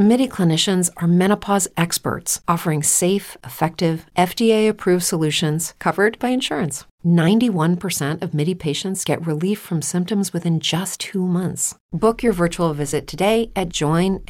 MIDI clinicians are menopause experts offering safe, effective, FDA approved solutions covered by insurance. 91% of MIDI patients get relief from symptoms within just two months. Book your virtual visit today at joinmidi.com.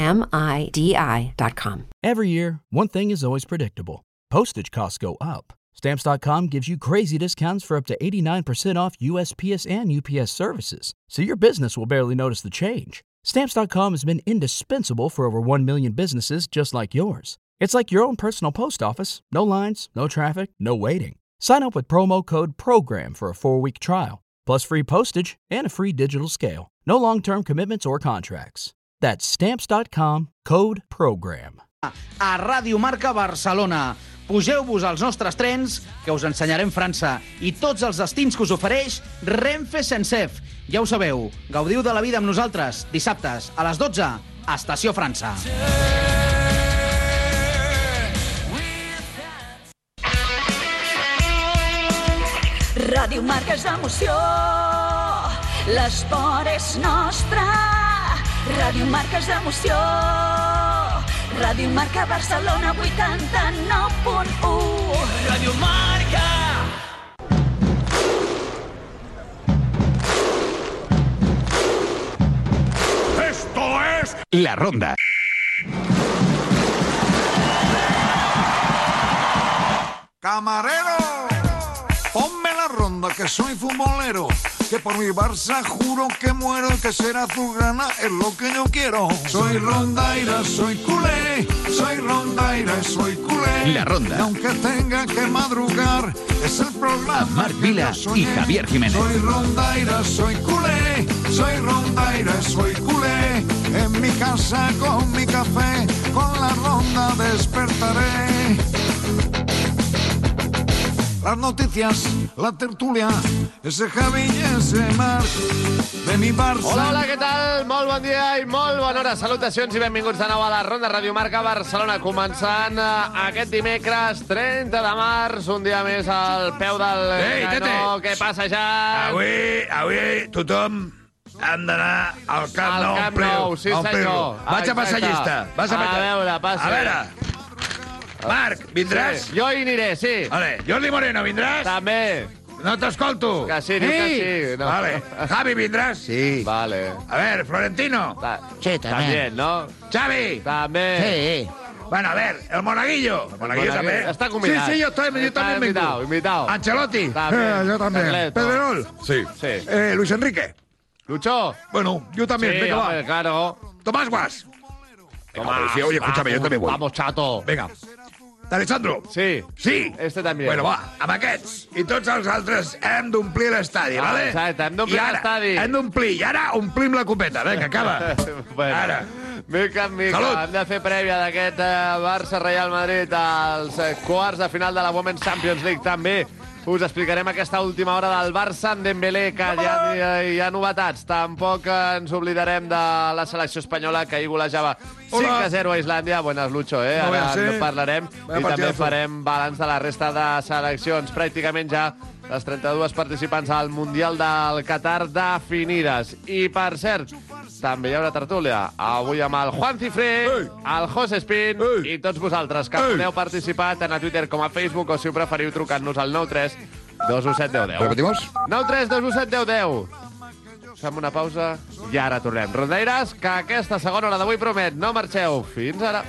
Every year, one thing is always predictable postage costs go up. Stamps.com gives you crazy discounts for up to 89% off USPS and UPS services, so your business will barely notice the change. Stamps.com has been indispensable for over 1 million businesses just like yours. It's like your own personal post office no lines, no traffic, no waiting. Sign up with promo code PROGRAM for a four week trial, plus free postage and a free digital scale. No long term commitments or contracts. That's Stamps.com code PROGRAM. A Ràdio Marca Barcelona. Pugeu-vos als nostres trens, que us ensenyarem França, i tots els destins que us ofereix Renfe Sensef. Ja ho sabeu, gaudiu de la vida amb nosaltres, dissabtes, a les 12, a Estació França. Ràdio Marca és emoció, l'esport és nostre. Ràdio Marca és emoció, Ràdio Marca Barcelona 89.1. Ràdio Marca. Esto es La Ronda. Camarero, ponme la ronda que soy futbolero. Que por mi Barça juro que muero y que será azulgrana es lo que yo quiero. Soy rondaira, soy culé, soy rondaira, soy culé. La Ronda. Y aunque tenga que madrugar, es el programa. Marc Vila y Javier Jiménez. Soy rondaira, soy culé, soy rondaira, soy culé. Mi casa con mi café, con la ronda despertaré. Las noticias, la tertulia, ese Javi y ese Marc de mi Barça. Hola, hola, què tal? Molt bon dia i molt bona hora. Salutacions i benvinguts de nou a la Ronda Ràdio Marca Barcelona. Començant eh, aquest dimecres 30 de març, un dia més al peu del Ei, canó. tete! Què passa, ja? Avui, avui tothom d'anar al Camp Al Nou. Camp omplir-lo, Nou, sí, omplir-lo. senyor. Vaig a passar Exacte. llista. Vas a, A veure. A veure. Marc, vindràs? Sí, jo hi aniré, sí. Vale. Jordi Moreno, vindràs? També. No t'escolto. Que sí, diu que sí. No. Vale. Javi, vindràs? Sí. Vale. A ver, Florentino. Sí, també. no? Xavi. També. Sí. Bueno, a ver, el Monaguillo. El Monaguillo Monaguillo. també. Està convidat. Sí, sí, yo, estoy, yo Está también vengo. invitado, invitado. Ancelotti. También. Eh, yo también. Pedrerol. Sí. Sí. Eh, Luis Enrique. Lucho. Bueno, yo también. Sí, venga, va. hombre, claro. Tomás Guas. Tomás, Hombre, sí, oye, escúchame, yo también voy. Vamos, chato. Venga. D'Alessandro. Sí. Sí. Este també. Bueno, va, amb aquests i tots els altres hem d'omplir l'estadi, Ah, vale? exacte, hem d'omplir l'estadi. Hem d'omplir, i ara omplim la copeta. Vinga, acaba. bueno. Ara. Mica en mica, Salut. hem de fer prèvia d'aquest eh, Barça-Real Madrid als eh, quarts de final de la Women's Champions League. També us explicarem aquesta última hora del Barça en Dembélé, que ja hi ha, hi ha novetats. Tampoc ens oblidarem de la selecció espanyola, que ahir golejava 5 Hola. a 0 a Islàndia. Buenas, Lucho, eh? No Ara a ser. en parlarem. Vaya I també farem balanç de la resta de seleccions. Pràcticament ja les 32 participants al Mundial del Qatar definides. I, per cert, també hi haurà tertúlia. Avui amb el Juan Cifré, el José Espín i tots vosaltres que podeu participar tant a Twitter com a Facebook o, si ho preferiu, trucant-nos al 93 217 10 10. Repetimos? 93 217 10 10. Fem una pausa i ara tornem. Rondaires, que aquesta segona hora d'avui promet. No marxeu. Fins ara.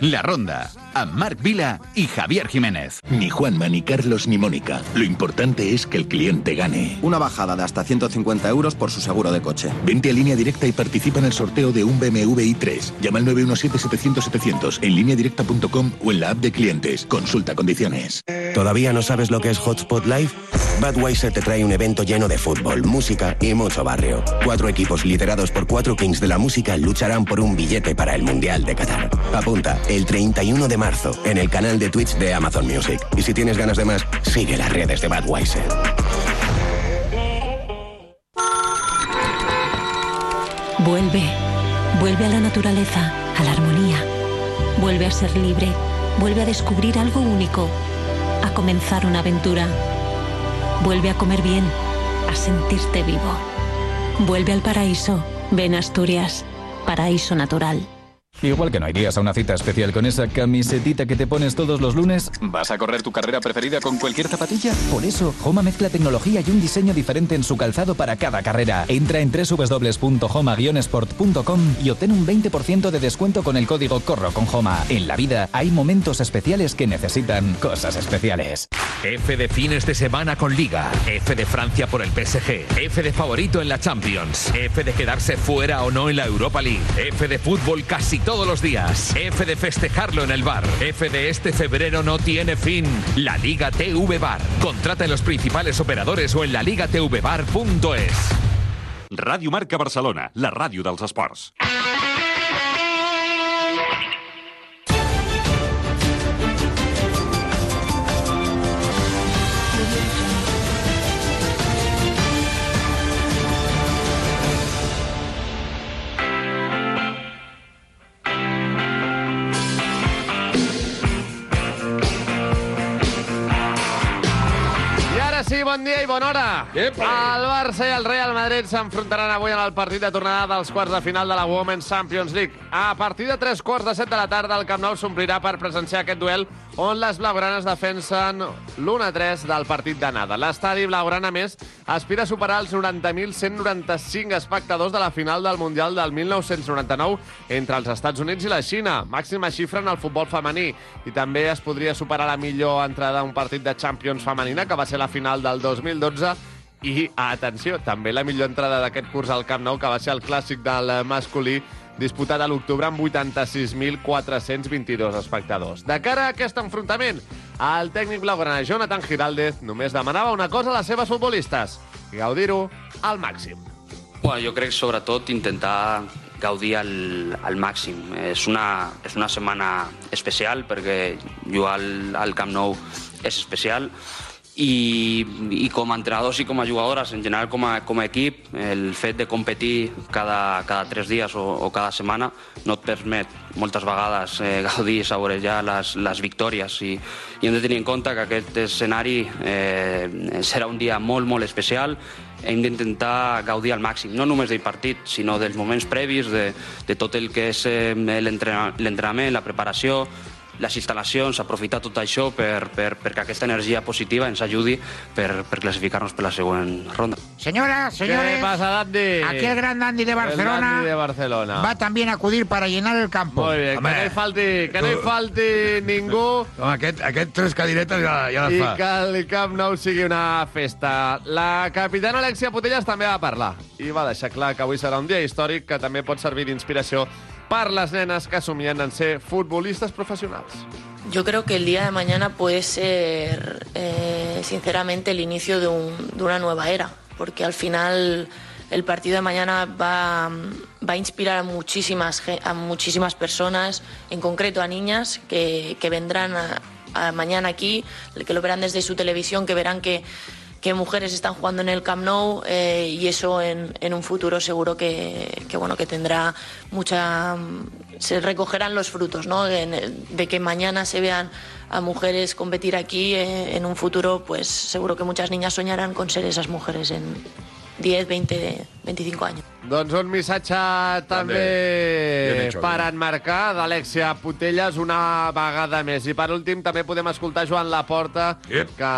La Ronda, amb Marc Vila y Javier Jiménez. Ni Juanma, ni Carlos, ni Mónica. Lo importante es que el cliente gane. Una bajada de hasta 150 euros por su seguro de coche. Vente a línea directa y participa en el sorteo de un BMW i3. Llama al 917-700-700 en lineadirecta.com o en la app de clientes. Consulta condiciones. ¿Todavía no sabes lo que es Hotspot Live? Budweiser te trae un evento lleno de fútbol, música y mucho barrio. Cuatro equipos liderados por cuatro kings de la música lucharán por un billete para el Mundial de Qatar. Apunta, el 31 de marzo, en el canal de Twitch de Amazon Music. Y si tienes ganas de más, sigue las redes de Budweiser. Vuelve, vuelve a la naturaleza, a la armonía. Vuelve a ser libre. Vuelve a descubrir algo único. A comenzar una aventura. Vuelve a comer bien. A sentirte vivo. Vuelve al paraíso. Ven Asturias. Paraíso natural. Igual que no irías a una cita especial con esa camisetita que te pones todos los lunes, ¿vas a correr tu carrera preferida con cualquier zapatilla? Por eso, Homa mezcla tecnología y un diseño diferente en su calzado para cada carrera. Entra en www.homa-sport.com y obtén un 20% de descuento con el código CORRO con Homa. En la vida hay momentos especiales que necesitan cosas especiales. F de fines de semana con Liga. F de Francia por el PSG. F de favorito en la Champions. F de quedarse fuera o no en la Europa League. F de fútbol casi todos los días. F de festejarlo en el bar. F de este febrero no tiene fin. La Liga TV Bar. Contrata en los principales operadores o en laligatvbar.es. Ràdio Marca Barcelona, la ràdio dels esports. Bon dia i bona hora. El Barça i el Real Madrid s'enfrontaran avui en el partit de tornada dels quarts de final de la Women's Champions League. A partir de tres quarts de set de la tarda, el Camp Nou s'omplirà per presenciar aquest duel on les blaugranes defensen l'1-3 del partit d'anada. L'estadi blaugrana, més, aspira a superar els 90.195 espectadors de la final del Mundial del 1999 entre els Estats Units i la Xina, màxima xifra en el futbol femení. I també es podria superar la millor entrada a un partit de Champions femenina, que va ser la final del 2012, i, atenció, també la millor entrada d'aquest curs al Camp Nou, que va ser el clàssic del masculí, disputat a l'octubre amb 86.422 espectadors. De cara a aquest enfrontament, el tècnic blaugrana Jonathan Giraldez només demanava una cosa a les seves futbolistes, gaudir-ho al màxim. Bueno, jo crec sobretot intentar gaudir al, al màxim. És una, és una setmana especial perquè jugar al, al Camp Nou és especial i, i com a entrenadors i com a jugadores, en general com a, com a equip, el fet de competir cada, cada tres dies o, o cada setmana no et permet moltes vegades eh, gaudir i saborejar les, les victòries. I, i hem de tenir en compte que aquest escenari eh, serà un dia molt, molt especial. Hem d'intentar gaudir al màxim, no només del partit, sinó dels moments previs, de, de tot el que és eh, l'entrena- l'entrenament, la preparació, les instal·lacions, aprofitar tot això per, per, perquè aquesta energia positiva ens ajudi per, per classificar-nos per la següent ronda. Señoras, señores. ¿Qué pasa, Dandy? Aquí el gran Dandy de Barcelona. El Dandy de Barcelona. Va también a acudir para llenar el campo. Molt bé, que no hi falti, que no hi falti ningú Home, aquest, aquest tres cadiretes ja, ja les i fa. que el Camp Nou sigui una festa. La capitana Alexia Putellas també va parlar i va deixar clar que avui serà un dia històric que també pot servir d'inspiració per les nenes que somien en ser. Yo creo que el día de mañana puede ser, eh, sinceramente, el inicio de, un- de una nueva era, porque al final el partido de mañana va, a inspirar a muchísimas, a muchísimas personas, en concreto a niñas que, vendrán mañana aquí, que lo verán desde su televisión, que verán que, que mujeres están jugando en el Camp Nou eh, y eso en, un futuro seguro que, bueno que tendrá mucha se recogerán los frutos ¿no? de, de que mañana se vean a mujeres competir aquí eh, en un futuro pues seguro que muchas niñas soñarán con ser esas mujeres en 10, 20, 25 años. Doncs un missatge també hecho, per enmarcar d'Alexia Putellas una vegada més. I per últim també podem escoltar Joan Laporta, Yep. que...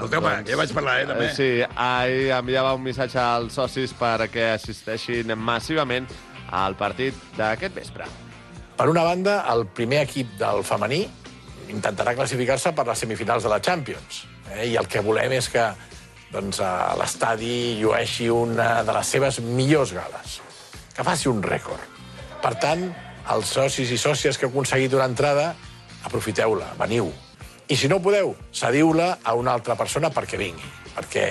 Escolteu-me, que ja vaig parlar, eh, també. Sí, ahir enviava un missatge als socis perquè assisteixin massivament al partit d'aquest vespre. Per una banda, el primer equip del femení intentarà classificar-se per les semifinals de la Champions. Eh? I el que volem és que doncs, a l'estadi llueixi una de les seves millors gales, que faci un rècord. Per tant, els socis i sòcies que heu aconseguit una entrada, aprofiteu-la, veniu. I si no podeu, cediu-la a una altra persona perquè vingui, perquè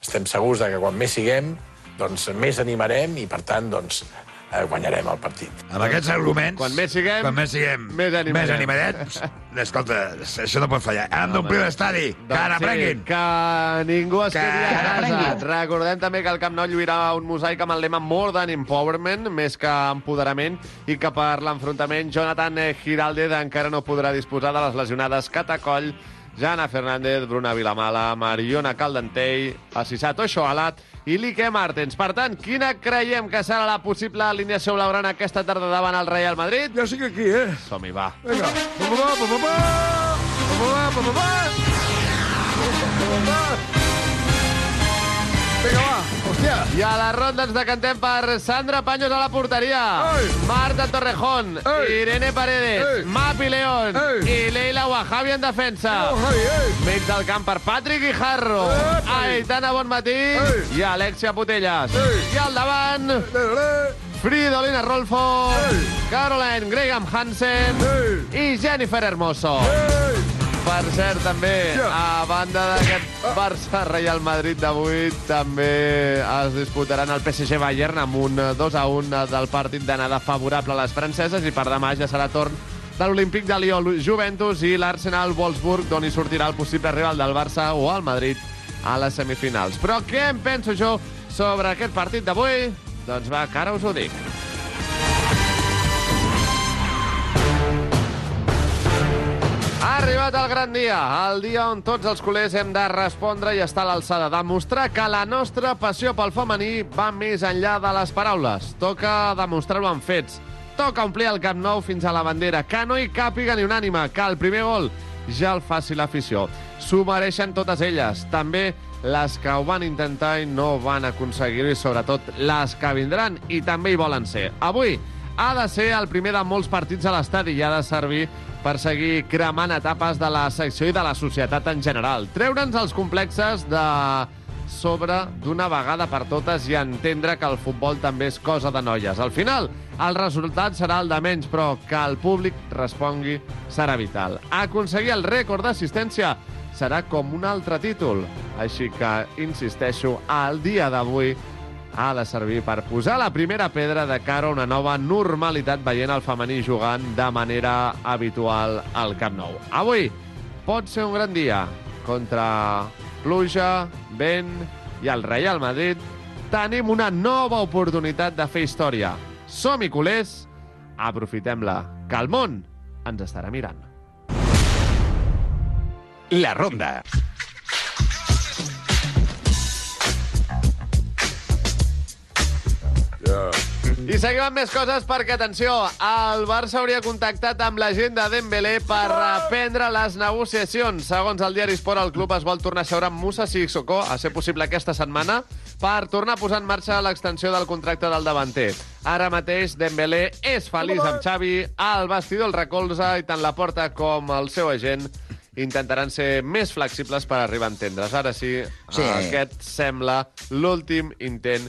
estem segurs de que quan més siguem, doncs més animarem i, per tant, doncs, eh, guanyarem el partit. Amb aquests arguments... Quan més siguem... Quan més siguem... més animadets. Més animadets. Escolta, això no pot fallar. Hem d'omplir l'estadi. Que Doncs n'aprenguin. Sí, que ningú es Que quedi a casa. Recordem també que el Camp Nou lluirà un mosaic amb el lema More than Empowerment, més que empoderament, i que per l'enfrontament Jonathan eh, Giraldez encara no podrà disposar de les lesionades Catacoll, Jana Fernández, Bruna Vilamala, Mariona Caldentell, Assisat Oixoalat i Lique Martens. Per tant, quina creiem que serà la possible alineació blaugrana aquesta tarda davant el Real Madrid? Jo sí que aquí, eh? Som-hi, va. Vinga. Pa, pa, pa, pa, pa. Pa, pa, pa, pa, pa. Va. Hòstia. I a la ronda ens decantem per Sandra Paños a la porteria, Marta Torrejón, Irene Paredes, Mapi León i Leila Wahabi en defensa. Mig del camp per Patrick Guijarro, Aitana Bonmatí i Alexia Putellas. I al davant, Fridolina Rolfo, Caroline Graham Hansen i Jennifer Hermoso. Per cert, també, a banda d'aquest Barça-Real Madrid d'avui, també es disputaran el PSG-Bayern amb un 2 a 1 del partit d'anada favorable a les franceses i per demà ja serà torn de l'Olímpic de Lió Juventus i l'Arsenal-Wolfsburg, d'on hi sortirà el possible rival del Barça o el Madrid a les semifinals. Però què em penso jo sobre aquest partit d'avui? Doncs va, que ara us ho dic. Ha arribat el gran dia, el dia on tots els culers hem de respondre i estar a l'alçada, demostrar que la nostra passió pel femení va més enllà de les paraules. Toca demostrar-ho amb fets. Toca omplir el Camp Nou fins a la bandera, que no hi càpiga ni un ànima, que el primer gol ja el faci l'afició. S'ho mereixen totes elles, també les que ho van intentar i no van aconseguir-ho, i sobretot les que vindran i també hi volen ser. Avui ha de ser el primer de molts partits a l'estadi i ha de servir per seguir cremant etapes de la secció i de la societat en general. Treure'ns els complexes de sobre d'una vegada per totes i entendre que el futbol també és cosa de noies. Al final, el resultat serà el de menys, però que el públic respongui serà vital. Aconseguir el rècord d'assistència serà com un altre títol. Així que, insisteixo, al dia d'avui ha de servir per posar la primera pedra de cara a una nova normalitat veient el femení jugant de manera habitual al Camp Nou. Avui pot ser un gran dia contra pluja, vent i el Real Madrid. Tenim una nova oportunitat de fer història. Som-hi culers, aprofitem-la, que el món ens estarà mirant. La ronda. I seguim amb més coses perquè, atenció, el Barça hauria contactat amb la gent de Dembélé per reprendre les negociacions. Segons el diari Sport, el club es vol tornar a seure amb Musa Sissoko, a ser possible aquesta setmana, per tornar a posar en marxa l'extensió del contracte del davanter. Ara mateix, Dembélé és feliç amb Xavi, al vestidor el recolza i tant la porta com el seu agent intentaran ser més flexibles per arribar a entendre's. Ara sí, Sí. aquest sembla l'últim intent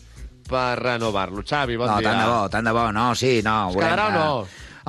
per renovar-lo. Xavi, bon no, dia. tant de bo, tant de bo. No, sí, no. Es quedarà o no?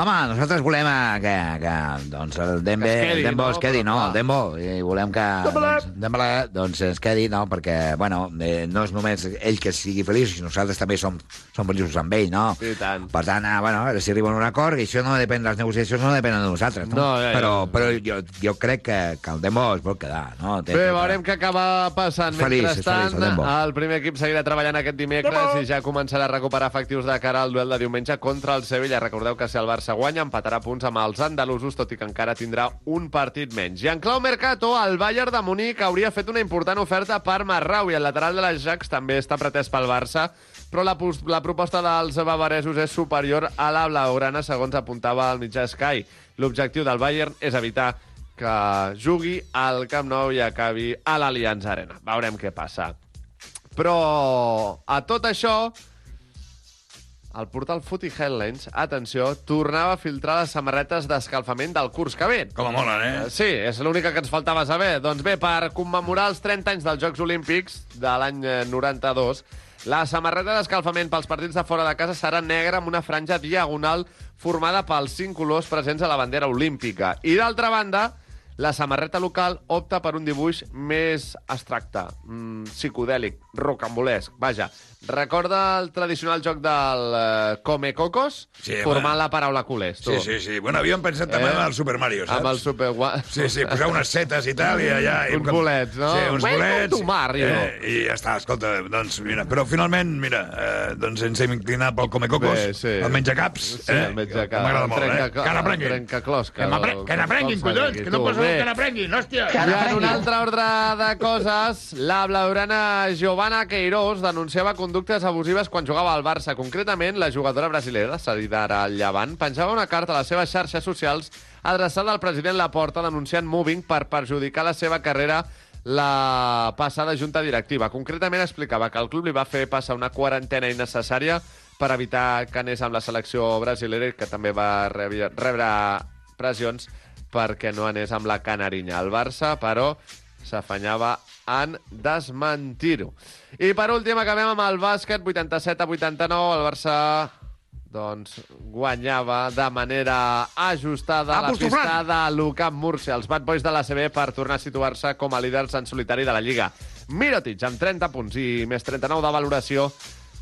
Home, nosaltres volem eh, que, que doncs el Dembe, Que es quedi, el Dembo no? es quedi, no, el Dembo, i volem que doncs, Dembélé, doncs es quedi, no, perquè, bueno, eh, no és només ell que sigui feliç, sinó nosaltres també som, som feliços amb ell, no? I tant. Per tant, eh, bueno, a veure si arriben a un acord, i això no depèn, les negociacions no depenen de nosaltres, no? No, ja, ja. Però, però jo, jo crec que, que el Dembo es vol quedar, no? Té Bé, tota- veurem què acaba passant. Feliç, és Mentrestant, feliç, el Dembo. el primer equip seguirà treballant aquest dimecres i ja començarà a recuperar efectius de cara al duel de diumenge contra el Sevilla. Recordeu que si el Barça guanya, empatarà punts amb els andalusos, tot i que encara tindrà un partit menys. I en clau Mercato, el Bayern de Munic hauria fet una important oferta per Marraui. El lateral de l'Ajax també està pretès pel Barça, però la, la proposta dels bavaresos és superior a la blaugrana, segons apuntava el mitjà Sky. L'objectiu del Bayern és evitar que jugui al Camp Nou i acabi a l'Allianz Arena. Veurem què passa. Però a tot això, el portal Footy Headlines, atenció, tornava a filtrar les samarretes d'escalfament del curs que ve. Com a molen, eh? Sí, és l'única que ens faltava saber. Doncs bé, per commemorar els 30 anys dels Jocs Olímpics de l'any eh, 92, la samarreta d'escalfament pels partits de fora de casa serà negra amb una franja diagonal formada pels cinc colors presents a la bandera olímpica. I d'altra banda, La samarreta local opta per un dibuix més abstracte, mm, psicodèlic, rocambolesc. Vaja, recorda el tradicional joc del eh, Come Cocos, Sí, formant la paraula culers, tu. Sí, sí, sí. Bueno, havíem pensat també Eh? en el Super Mario, saps? Amb el Super... Sí, sí, posar unes setes i tal, i allà... i Uns bolets, no? Sí, uns Welcome bolets. to Mario. Eh, I ja està, escolta, doncs mira. Però finalment, mira, eh, doncs ens hem inclinat pel Comecocos, Bé, sí. el menjacaps. Sí, el menjacaps. Que m'agrada molt, eh? Trenca- Que n'aprenguin. trencaclosca, Que Que n'aprenguin, collons, que no dit, posa tu. Bé. que n'aprenguin, hòstia. I en un altre ordre de coses, la blaugrana Giovanna Queiroz denunciava conductes abusives quan jugava al Barça. Concretament, la jugadora brasilera, cedida ara al Llevant, penjava una carta a les seves xarxes socials adreçada al president Laporta denunciant Moving per perjudicar la seva carrera la passada junta directiva. Concretament explicava que el club li va fer passar una quarantena innecessària per evitar que anés amb la selecció brasilera que també va rebre pressions perquè no anés amb la canarinya. El Barça, però, s'afanyava en desmentir-ho. I per últim acabem amb el bàsquet, 87 a 89, el Barça doncs guanyava de manera ajustada a la Apostofrat. pista de l'UCAM Múrcia, els Bad Boys de l'ACB per tornar a situar-se com a líders en solitari de la Lliga. Mirotic, amb 30 punts i més 39 de valoració,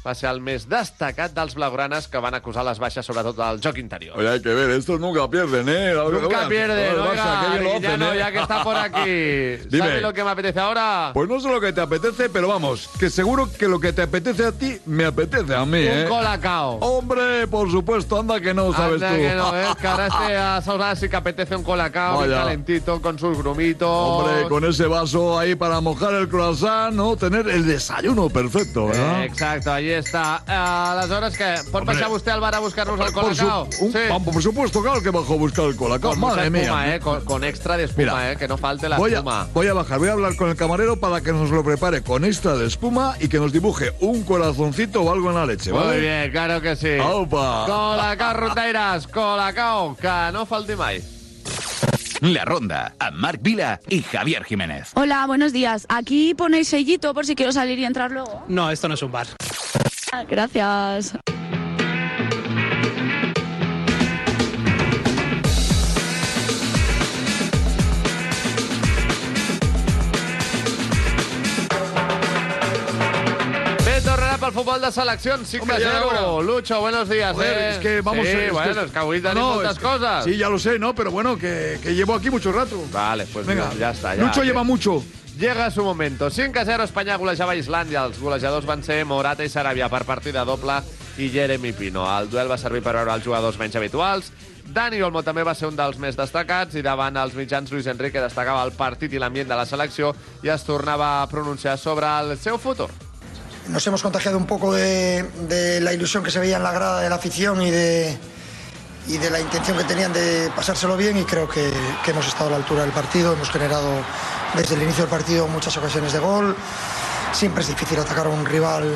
va ser el més destacat dels blaugranes que van acusar les baixes, sobretot del joc interior. Oye, hay que ver, estos nunca pierden, ¿eh? Nunca pierden, Barça, hacen, ¿eh? ya que está por aquí. Dime. ¿Sabe lo que me apetece ahora? Pues no sé lo que te apetece, pero vamos, que seguro que lo que te apetece a ti, me apetece a mí, Un ¿eh? colacao. Hombre, por supuesto, anda que no, sabes Anda tú. que no, ¿eh? Que ahora este a sí que apetece un colacao bien calentito con sus grumitos. Hombre, con ese vaso ahí para mojar el croissant, ¿no? Tener el desayuno perfecto, ¿verdad? Eh, Exacto, ahí está. Eh, aleshores, què? Pot Hombre. baixar vostè al bar a buscar-nos el Por, su- colacao? un- vamos, por supuesto, claro que bajo a buscar el colacao. Con Madre espuma, mía. eh? Con, con extra de espuma, Mira, eh? Que no falte la Voy a, espuma. voy a bajar, voy a hablar con el camarero para que nos lo prepare con extra de espuma y que nos dibuje un corazoncito o algo en la leche, ¿vale? Muy bien, claro que sí. Aupa. Colacao, Roteires, colacao, que no falti mai. La Ronda, amb Marc Vila i Javier Jiménez. Hola, buenos días. Aquí ponéis sellito por si quiero salir y entrar luego. No, esto no es un bar. Gracias. Pel futbol de seleccions, 5 Hombre, a ya era 0. hora. Lucho, buenos días. Joder, eh. es que vamos sí, es que- bueno, es que avui tenim No, moltes es que- coses. Sí, ya lo sé, ¿no? Pero bueno, que, que llevo aquí mucho rato. Vale, pues Venga, ya está. Ya, Lucho lleva mucho. Llega su momento. 5 a 0, Espanya golejava Islàndia. Els golejadors van ser Morata i Sarabia per partida doble i Jeremy Pino. El duel va servir per veure els jugadors menys habituals. Dani Olmo també va ser un dels més destacats i davant els mitjans Luis Enrique destacava el partit i l'ambient de la selecció i es tornava a pronunciar sobre el seu futur. Nos hemos contagiado un poco de, la ilusión que se veía en la grada de la afición y de, y de la intención que tenían de pasárselo bien y creo que, que hemos estado a la altura del partido, hemos generado desde el inicio del partido muchas ocasiones de gol. Siempre es difícil atacar a un rival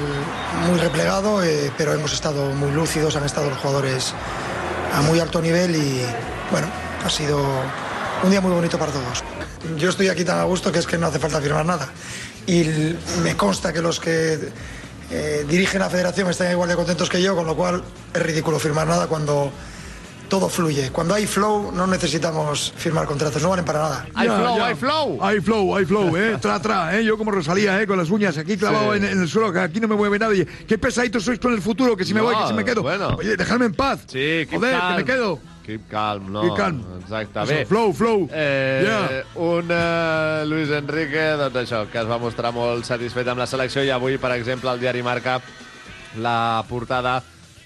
muy replegado, eh, pero hemos estado muy lúcidos, han estado los jugadores a muy alto nivel y bueno, ha sido un día muy bonito para todos. Yo estoy aquí tan a gusto que es que no hace falta firmar nada. Y me consta que los que eh, dirigen la federación están igual de contentos que yo, con lo cual es ridículo firmar nada cuando todo fluye. Cuando hay flow no necesitamos firmar contratos, no valen para nada. Hay Ya, flow, ya. hay flow. Hay flow, hay flow, ¿eh? Tra, tra, ¿eh? Yo como Rosalía, ¿eh? Con las uñas aquí clavado Sí. en, en el suelo, que aquí no me mueve nadie. Qué pesaditos sois con el futuro, que si me No, voy, que si me quedo. bueno. Oye, dejadme en paz. Sí, Joder, que me quedo. Keep calm, no? Keep calm. Exacte. Això, Bé, flow, flow. Eh, Yeah. Un eh, Luis Enrique, doncs això, que es va mostrar molt satisfet amb la selecció i avui, per exemple, el diari Marca, la portada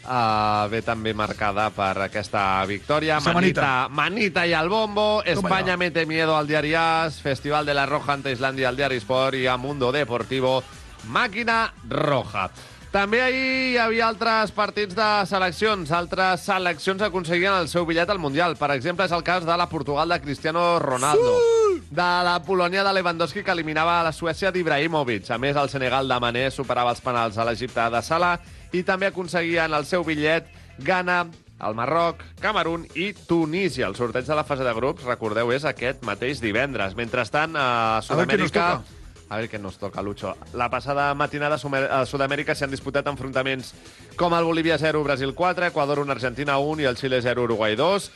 eh, ve també marcada per aquesta victòria. Manita. manita y al bombo. España mete miedo al diari AS. Festival de la Roja ante Islandia al diari Sport i a Mundo Deportivo. Màquina roja. També ahir hi havia altres partits de seleccions. Altres seleccions aconseguien el seu bitllet al Mundial. Per exemple, és el cas de la Portugal de Cristiano Ronaldo. De la Polònia de Lewandowski, que eliminava la Suècia d'Ibrahimovic. A més, el Senegal de Mané superava els penals a l'Egipte de Salah i també aconseguien el seu bitllet Ghana, el Marroc, Camerún i Tunísia. El sorteig de la fase de grups, recordeu, és aquest mateix divendres. Mentrestant, a A Sud-amèrica... toca. A veure què nos toca, Lucho. La passada matinada a a Sud-amèrica s'han disputat enfrontaments com el Bolívia 0, Brasil 4, Equador 1, Argentina 1 i el Xile 0, Uruguai 2.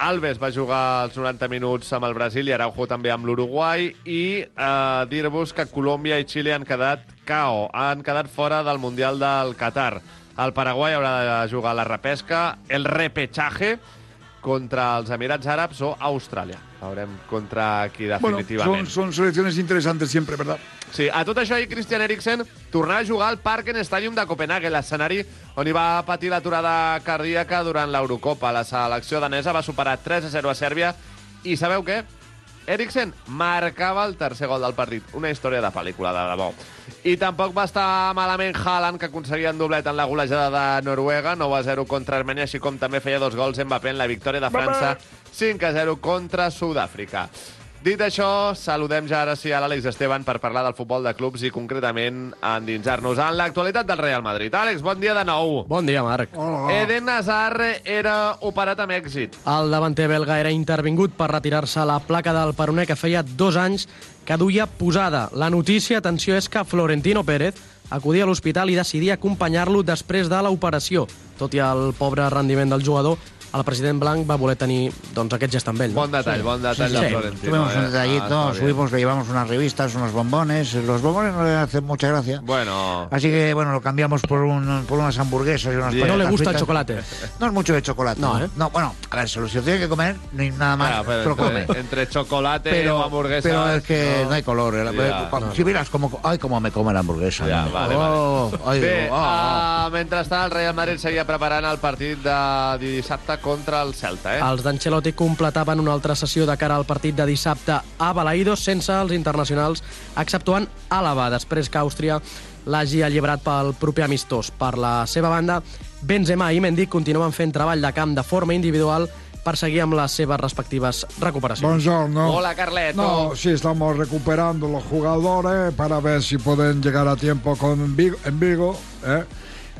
Alves va jugar els 90 minuts amb el Brasil i Araujo també amb l'Uruguai i eh, dir-vos que Colòmbia i Xile han quedat KO, han quedat fora del Mundial del Qatar. El Paraguai haurà de jugar la repesca, el repechaje contra els Emirats Àrabs o Austràlia. Veurem contra qui Bueno, definitivament. son, son selecciones interesantes siempre, ¿verdad? Sí, a tot això, ahir Christian Eriksen tornava a jugar al Parken Stadium de Copenhague, l'escenari on hi va patir l'aturada cardíaca durant l'Eurocopa. La selecció danesa va superar 3 a 0 a Sèrbia i sabeu què? Eriksen marcava el tercer gol del partit. Una història de pel·lícula, de debò. I tampoc va estar malament Haaland, que aconseguia un doblet en la golejada de Noruega, 9 a 0 contra Armènia, així com també feia dos gols Mbappé en la victòria de França, 5 a 0 contra Sud-àfrica. Dit això, saludem ja ara sí a l'Àlex Esteban per parlar del futbol de clubs i concretament endinsar-nos en l'actualitat del Real Madrid. Àlex, bon dia de nou. Bon dia, Marc. Eden Hazard era operat amb èxit. El davanter belga era intervingut per retirar-se la placa del peroner que feia dos anys que duia posada. La notícia, atenció, és que Florentino Pérez acudia a l'hospital i decidia acompanyar-lo després de l'operació. Tot i el pobre rendiment del jugador, el president Blanc va voler tenir doncs, aquest gest amb ell. Bon detall, bon detall de Florentino. Tuvimos un eh? detallito, Ah, subimos, le llevamos unas revistas, unos bombones. Los bombones no le hacen mucha gracia. Bueno, Así que, bueno, lo cambiamos por, un, por unas hamburguesas y unas Bien. No le gusta el chocolate. No es mucho de chocolate. No, ¿eh? No, bueno, a ver, se lo si lo tiene que comer, ni nada más, ah, pero come. entre, chocolate o Pero, hamburguesa... pero es que no, hay color. cuando- no. Si vieras cómo, ay, cómo me come la hamburguesa. Ja, ¿no? vale, Oh, vale. ay, Bé, oh, oh. uh, mentrestant, el Real Madrid seguia preparant el partit de dissabte contra el Celta, eh? Els d'Ancelotti completaven una altra sessió de cara al partit de dissabte a Balaïdos sense els internacionals, exceptuant Àlava, després que Àustria l'hagi alliberat pel proper amistós. Per la seva banda, Benzema i Mendy continuen fent treball de camp de forma individual per seguir amb les seves respectives recuperacions. Buongiorno. Hola, Carleto. No, sí, estamos recuperando los jugadores para ver si pueden llegar a tiempo con Vigo, en Vigo. ¿eh?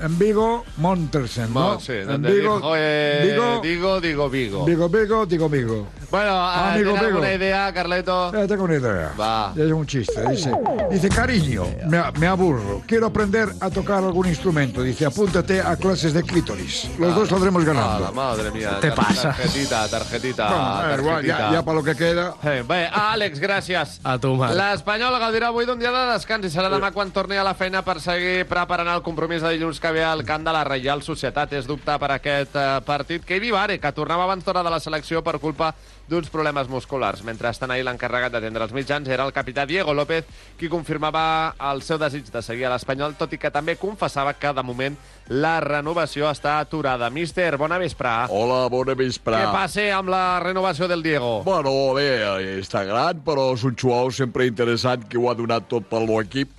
En Vigo, Montersen, ¿no? Bueno, sí, en Vigo, dijo, eh, Vigo, digo, digo, Vigo. Vigo, Vigo, digo Vigo. Bueno, uh, Amigo, ¿tienes alguna idea, Carleto? Eh, tengo una idea. Va. Es un chiste. Dice, dice cariño, me, me aburro. Quiero aprender a tocar algún instrumento. Dice, apúntate a clases de clítoris. Los dos saldremos Ah, ganando. la madre mía. Te pasa. Tarjetita, tarjetita, Bueno, eh, igual, tarjetita. ya, ya para lo que queda. Eh, bé, Àlex, gràcies. A tu, Marc. L'Espanyol gaudirà avui d'un dia de descans i serà demà quan torni a la feina per seguir preparant el compromís de dilluns que ve al camp de la Reial Societat. És dubte per aquest eh, partit. Keivi Vare, que tornava abans d'hora de la selecció per culpa d'uns problemes musculars. Mentrestant, ahir l'encarregat d'atendre els mitjans era el capità Diego López, qui confirmava el seu desig de seguir a l'Espanyol, tot i que també confessava que, de moment, la renovació està aturada. Míster, bona vesprà. Hola, bona vesprà. Què passa amb la renovació del Diego? Bueno, bé, està gran, però és un xuau sempre interessant que ho ha donat tot pel meu equip.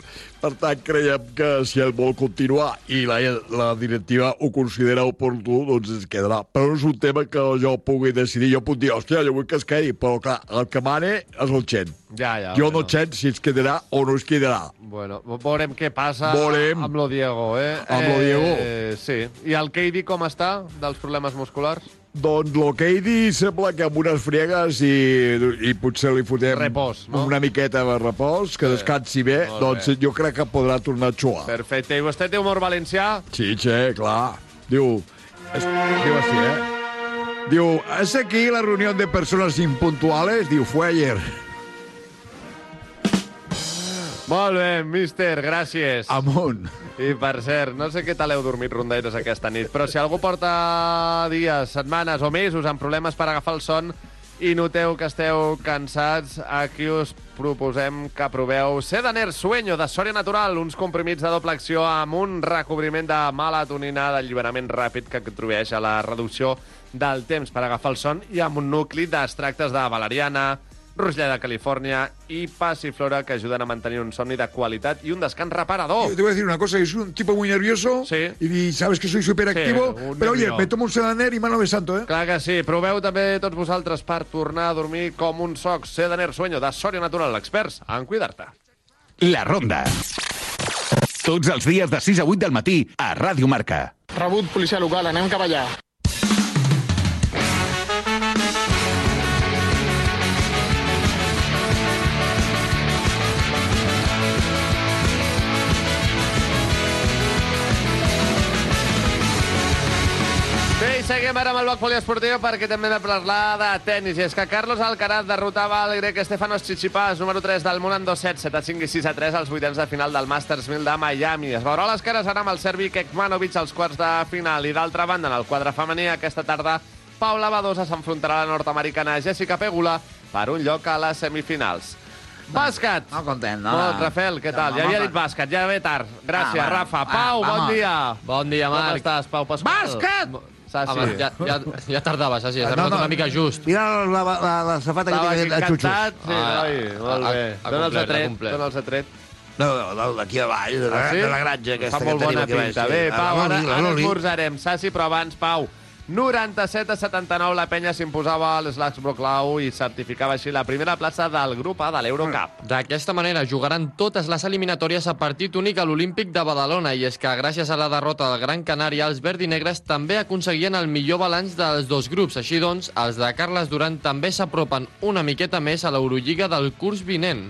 Per tant, creiem que si ell vol continuar i la, la directiva ho considera oportú, doncs es quedarà. Però no és un tema que jo pugui decidir. Jo puc dir, hòstia, jo vull que es quedi, però clar, el que mane és el Chen. Ja, ja. jo no Chen si es quedarà o no es quedarà. Bueno, veurem què passa Veurem. amb lo Diego, eh? Amb lo Diego. Eh, sí. I el Keidi com està, dels problemes musculars? Doncs dit sembla que amb unes friegues i, i potser li fotem Repòs, no? una miqueta de repòs, que descansi bé, Molt doncs bé. jo crec que podrà tornar a xuar. Perfecte. I vostè té humor valencià? Sí, che, clar. Diu, es, diu així, eh? Diu, ¿es aquí la reunión de personas impuntuales? Diu, fue ayer. Molt bé, míster, gràcies. Amunt. I per cert, no sé què tal heu dormit rondetes aquesta nit, però si algú porta dies, setmanes o mesos amb problemes per agafar el son i noteu que esteu cansats, aquí us proposem que proveu Sedaner Sueño de Sòria Natural, uns comprimits de doble acció amb un recobriment de melatonina d'alliberament ràpid que contribueix a la reducció del temps per agafar el son i amb un nucli d'extractes de valeriana, rosella de Califòrnia i passiflora que ajuden a mantenir un somni de qualitat i un descans reparador. Te voy a decir una cosa, soy un tipo muy nervioso y sabes que soy súper activo, Sí, pero oye, me tomo un sedaner y mano de santo, ¿eh? Clar que sí. Proveu també tots vosaltres per tornar a dormir com un soc. Sedaner Sueño, de Sòria Natural, experts en cuidar-te. La Ronda. Tots els dies de 6 a 8 del matí a Ràdio Marca. Rebut policia local, anem cap allà. Seguim ara amb el bloc poliesportiu perquè també hem de parlar de tennis. I és que Carlos Alcaraz derrotava el grec Stefanos Tsitsipas, número 3 del món en 2-7, 7-5 i 6-3 als vuitens de final del Masters 1000 de Miami. Es veurà les cares ara amb el serbi Kekmanovic als quarts de final. I d'altra banda, en el quadre femení, aquesta tarda, Paula Badosa s'enfrontarà a la nord-americana Jessica Pegula per un lloc a les semifinals. Bàsquet. No content, no? Molt, Rafael, què tal? No, Ja havia molt dit bàsquet, ja ve tard. Gràcies, Ah, bueno. Rafa. Ah, Pau, bon vamos. dia. Bon dia, Marc. Com estàs, Pau Pasqual? Bàsquet! Sassi. Home, ja, ja, ja tardava, Sassi, has No, no, no. una mica just. Mira la, la, la, la safata que Estava té aquí a xutxos. encantat. Sí, Ah, noi, molt bé. Dóna'ls a tret, dóna'ls a tret. No, no, no, d'aquí a baix, de, la, Ah, sí? de la granja aquesta Fa que molt tenim bona aquí a baix. pinta. sí. Bé, Pau, ara, ara esmorzarem. Sassi, però abans, Pau, 97 a 79 la penya s'imposava a l'Slax Broclau i certificava així la primera plaça del grup A de l'Eurocup. D'aquesta manera jugaran totes les eliminatòries a partit únic a l'Olímpic de Badalona i és que gràcies a la derrota del Gran Canària els verd i negres també aconseguien el millor balanç dels dos grups. Així doncs, els de Carles Duran també s'apropen una miqueta més a l'Eurolliga del curs vinent.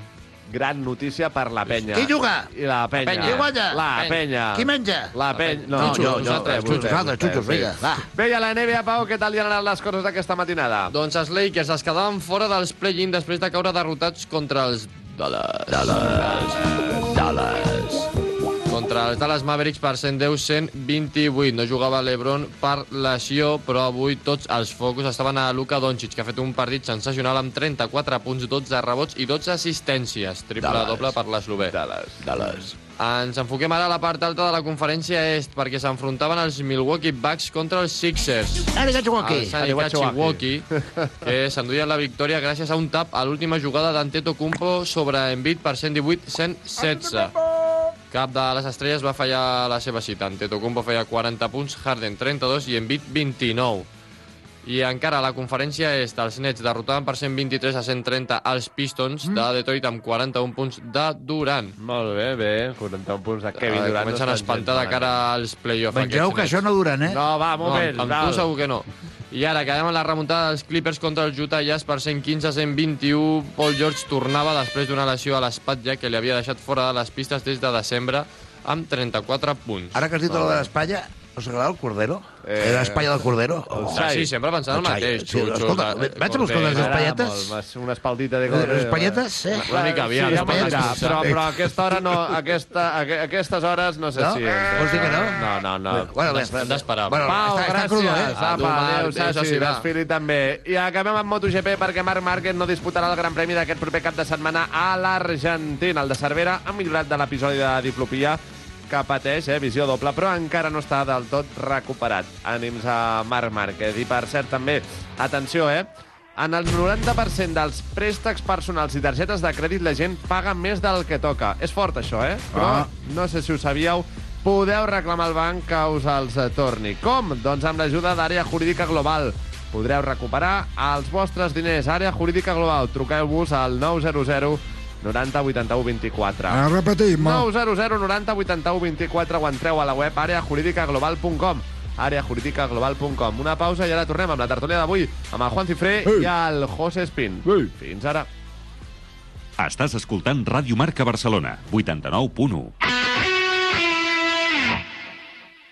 Gran notícia per la penya. Qui juga? I la penya. penya. Qui guanya? La penya. Qui menja? La penya. No, No, jo, jo, nosaltres, xutxos, sí. vinga, va. Bé, i a la NBA, Pau, què tal hi han anat les coses d'aquesta matinada? Doncs els Lakers es quedaven fora dels play-in després de caure derrotats contra els Dallas. Dallas. Dallas. Contra els Dallas Mavericks per 110-128. No jugava l'Ebron per lesió, però avui tots els focus estaven a Luka Doncic, que ha fet un partit sensacional amb 34 punts, 12 rebots i 12 assistències. Triple-doble per l'eslové. Dallas. Dallas. Ens enfoquem ara a la part alta de la conferència est, perquè s'enfrontaven els Milwaukee Bucks contra els Sixers. Els Arigachiwaki, que s'enduien la victòria gràcies a un tap a l'última jugada d'Antetokounmpo sobre Embiid per 118-116. Cap de les estrelles va fallar la seva cita. Antetokounmpo feia 40 punts, Harden 32 i Embiid 29. I encara a la conferència est, els Nets derrotaven per 123 a 130 els Pistons de Detroit amb 41 punts de Durant. Molt bé, bé. 41 punts de Kevin Eh, Durant. Comencen a espantar de cara als play-off. Vegeu aquests que Nets. això no duren, eh? No, va, moment. No, amb val. tu segur que no. I ara quedem en la remuntada dels Clippers contra els Utah Jazz per 115 a 121. Paul George tornava després d'una lesió a l'espatlla que li havia deixat fora de les pistes des de desembre amb 34 punts. Ara que has dit Molt lo de bé. l'Espanya, us agrada el Cordero? Eh, Eh, L'Espanya del Cordero? el Ah, sí, sempre pensant el Xai, mateix. sí, xutxos, escolta, de- vaig els Cordero. corders d'espanyetes? Molt, Una espaldita de Les cordero. espatlletes, eh? Una mica aviat, Sí, ja pensar. però, però a aquesta hora no, aquesta, a, aquestes hores no sé No? si... Vols dir que no? No, no, no. Bueno, bé, Hem d'esperar. Bueno, Pau, està, està gràcies. crudo, eh? Apa, Adéu, Sassi, va. desfili també. I acabem amb MotoGP perquè Marc Márquez no disputarà el Gran Premi d'aquest proper cap de setmana a l'Argentina. El de Cervera ha millorat de l'episodi de diplopia que pateix, eh, visió doble, però encara no està del tot recuperat. Ànims a Marc Márquez. I per cert, també, atenció, eh? En el 90% dels préstecs personals i targetes de crèdit la gent paga més del que toca. És fort, això, eh? Però Ah. no sé si ho sabíeu, podeu reclamar al banc que us els eh, torni. Com? Doncs amb l'ajuda d'Àrea Jurídica Global. Podreu recuperar els vostres diners. Àrea Jurídica Global. Truqueu-vos al 900 90 81 24. A repetir, ma. 900 90 81 24 o entreu a la web areajurídicaglobal.com areajurídicaglobal.com Una pausa i ara tornem amb la tertúlia d'avui amb el Juan Cifré Ei. i el José Espín. Ei. Fins ara. Estàs escoltant Ràdio Marca Barcelona, 89.1.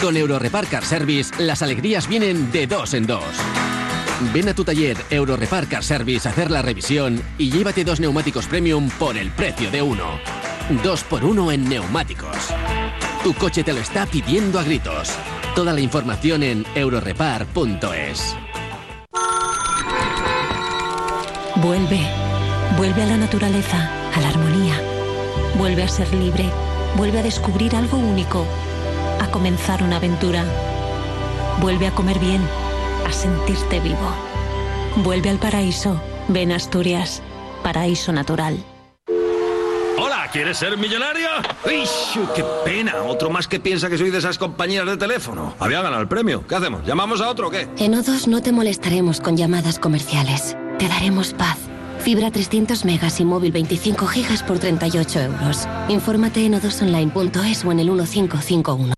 Con Eurorepar Car Service, las alegrías vienen de dos en dos. Ven a tu taller Eurorepar Car Service a hacer la revisión y llévate dos neumáticos premium por el precio de uno. Dos por uno en neumáticos. Tu coche te lo está pidiendo a gritos. Toda la información en eurorepar.es. Vuelve. Vuelve a la naturaleza, a la armonía. Vuelve a ser libre. Vuelve a descubrir algo único. A comenzar una aventura. Vuelve a comer bien. A sentirte vivo. Vuelve al paraíso. Ven Asturias. Paraíso natural. Hola, ¿quieres ser millonario? ¡Ish! ¡Qué pena! Otro más que piensa que soy de esas compañías de teléfono. Había ganado el premio. ¿Qué hacemos? ¿Llamamos a otro o qué? En O2 no te molestaremos con llamadas comerciales. Te daremos paz. Fibra 300 megas y móvil 25 gigas por 38 euros. Infórmate en odosonline.es o en el 1551.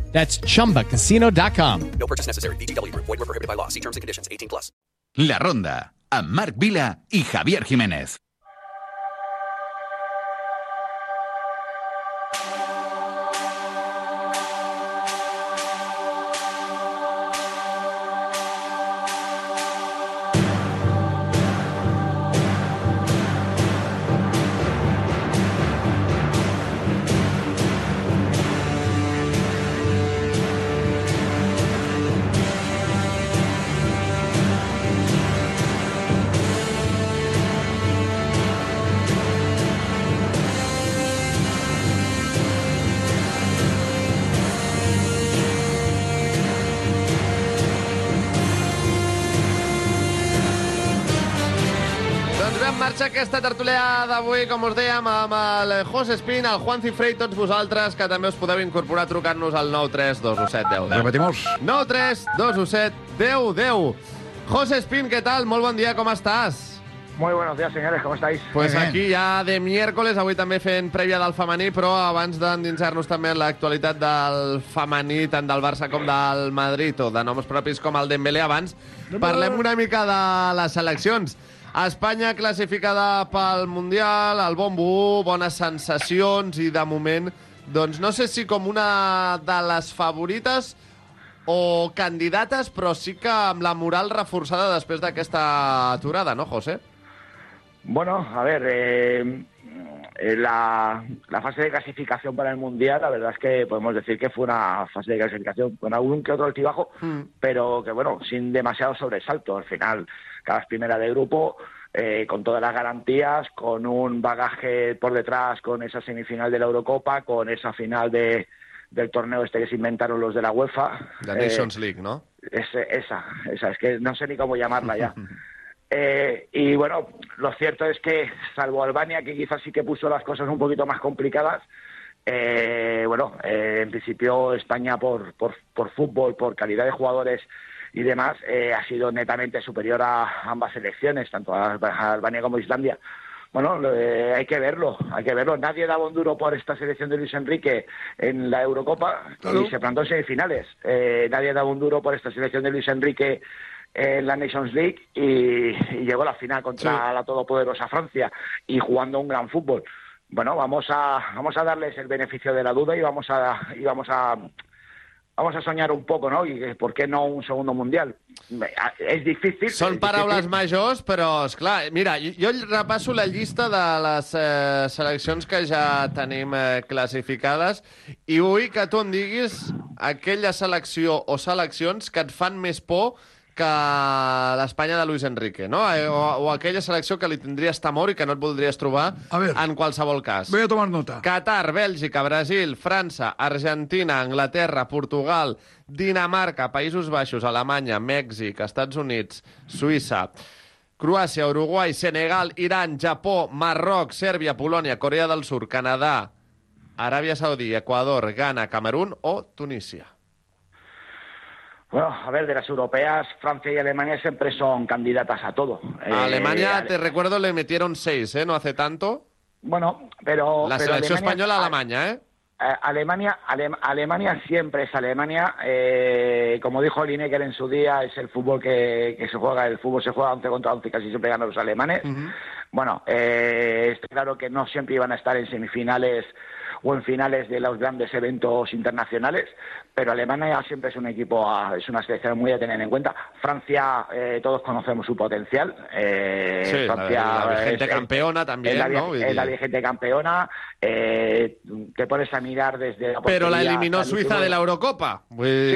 That's chumbacasino.com. No purchase necessary. VGW Group. Void were prohibited by law. See terms and conditions. 18 plus. La Ronda, a Marc Vila y Javier Jiménez. D'avui, com us dèiem, amb el José Espín, el Juan Cifré i tots vosaltres, que també us podeu incorporar trucant-nos al 9321710. Repetimos. 932171010. José Espín, ¿qué tal? Molt bon dia, com estàs? Muy buenos días, señores, ¿cómo estáis? Pues aquí ja de miércoles, avui també fent prèvia del femení, però abans d'endinsar-nos també en l'actualitat del femení, tant del Barça com del Madrid, o de noms propis com el Dembélé abans, parlem una mica de les seleccions. Espanya classificada pel Mundial, el bombo, bones sensacions i de moment, doncs no sé si com una de les favorites o candidates, però sí que amb la moral reforçada després d'aquesta aturada, no, José? Bueno, a ver, eh, eh, la, la fase de clasificación para el Mundial, la verdad es que podemos decir que fue una fase de clasificación con algún que otro altibajo, pero que bueno, sin demasiado sobresalto. Al final, cada primera de grupo, eh, con todas las garantías, con un bagaje por detrás, con esa semifinal de la Eurocopa, con esa final de, del torneo este que se inventaron los de la UEFA. La Eh, Nations League, ¿no? ese- esa, esa, es que no sé ni cómo llamarla ya. Eh, y bueno, lo cierto es que, salvo Albania, que quizás sí que puso las cosas un poquito más complicadas, eh, bueno, eh, en principio España por, por, por fútbol, por calidad de jugadores y demás, eh, ha sido netamente superior a ambas selecciones, tanto a, Albania como a Islandia. Bueno, eh, hay que verlo, hay que verlo. Nadie daba un duro por esta selección de Luis Enrique en la Eurocopa y se plantó en semifinales. Eh, nadie daba un duro por esta selección de Luis Enrique en la Nations League y, y llegó a la final contra la todopoderosa Francia y jugando un gran fútbol. Bueno, vamos a vamos a darles el beneficio de la duda y vamos a y vamos a vamos a soñar un poco, ¿no? Y eh, por qué no un segundo mundial. Es difícil. Són es paraules difícil. majors, però, és clar, mira, jo jo repasso la llista de les eh, seleccions que ja tenim eh, classificades i vull que tu em diguis aquella selecció o seleccions que et fan més por que l'Espanya de Luis Enrique, no? Eh, O, o aquella selecció que li tindries temor i que no et voldries trobar en qualsevol cas. Voy a tomar nota. Qatar, Bèlgica, Brasil, França, Argentina, Anglaterra, Portugal, Dinamarca, Països Baixos, Alemanya, Mèxic, Estats Units, Suïssa, Croàcia, Uruguai, Senegal, Iran, Japó, Marroc, Sèrbia, Polònia, Corea del Sur, Canadà, Aràbia Saudí, Ecuador, Ghana, Camerún o Tunísia. Bueno, a ver, de las europeas, Francia y Alemania siempre son candidatas a todo. A Eh, Alemania, Ale- te recuerdo, le metieron seis, ¿eh? No hace tanto. Bueno, pero... La pero selecció Alemania- espanyola a ¿eh? eh, Alemania, Alem- Alemania siempre es Alemania. eh, como dijo Lineker en su día, es el fútbol que, que se juega. El fútbol se juega 11 contra 11 y casi siempre ganan los alemanes. Bueno, eh, está claro que no siempre iban a estar en semifinales o en finales de los grandes eventos internacionales, pero Alemania siempre es un equipo, a- es una selección muy a tener en cuenta. Francia, eh, todos conocemos su potencial. eh, Sí, la- Francia la vigente es- campeona también, es la, ¿no? es la Y- vigente campeona. eh, te pones a mirar desde la Però la eliminó último- de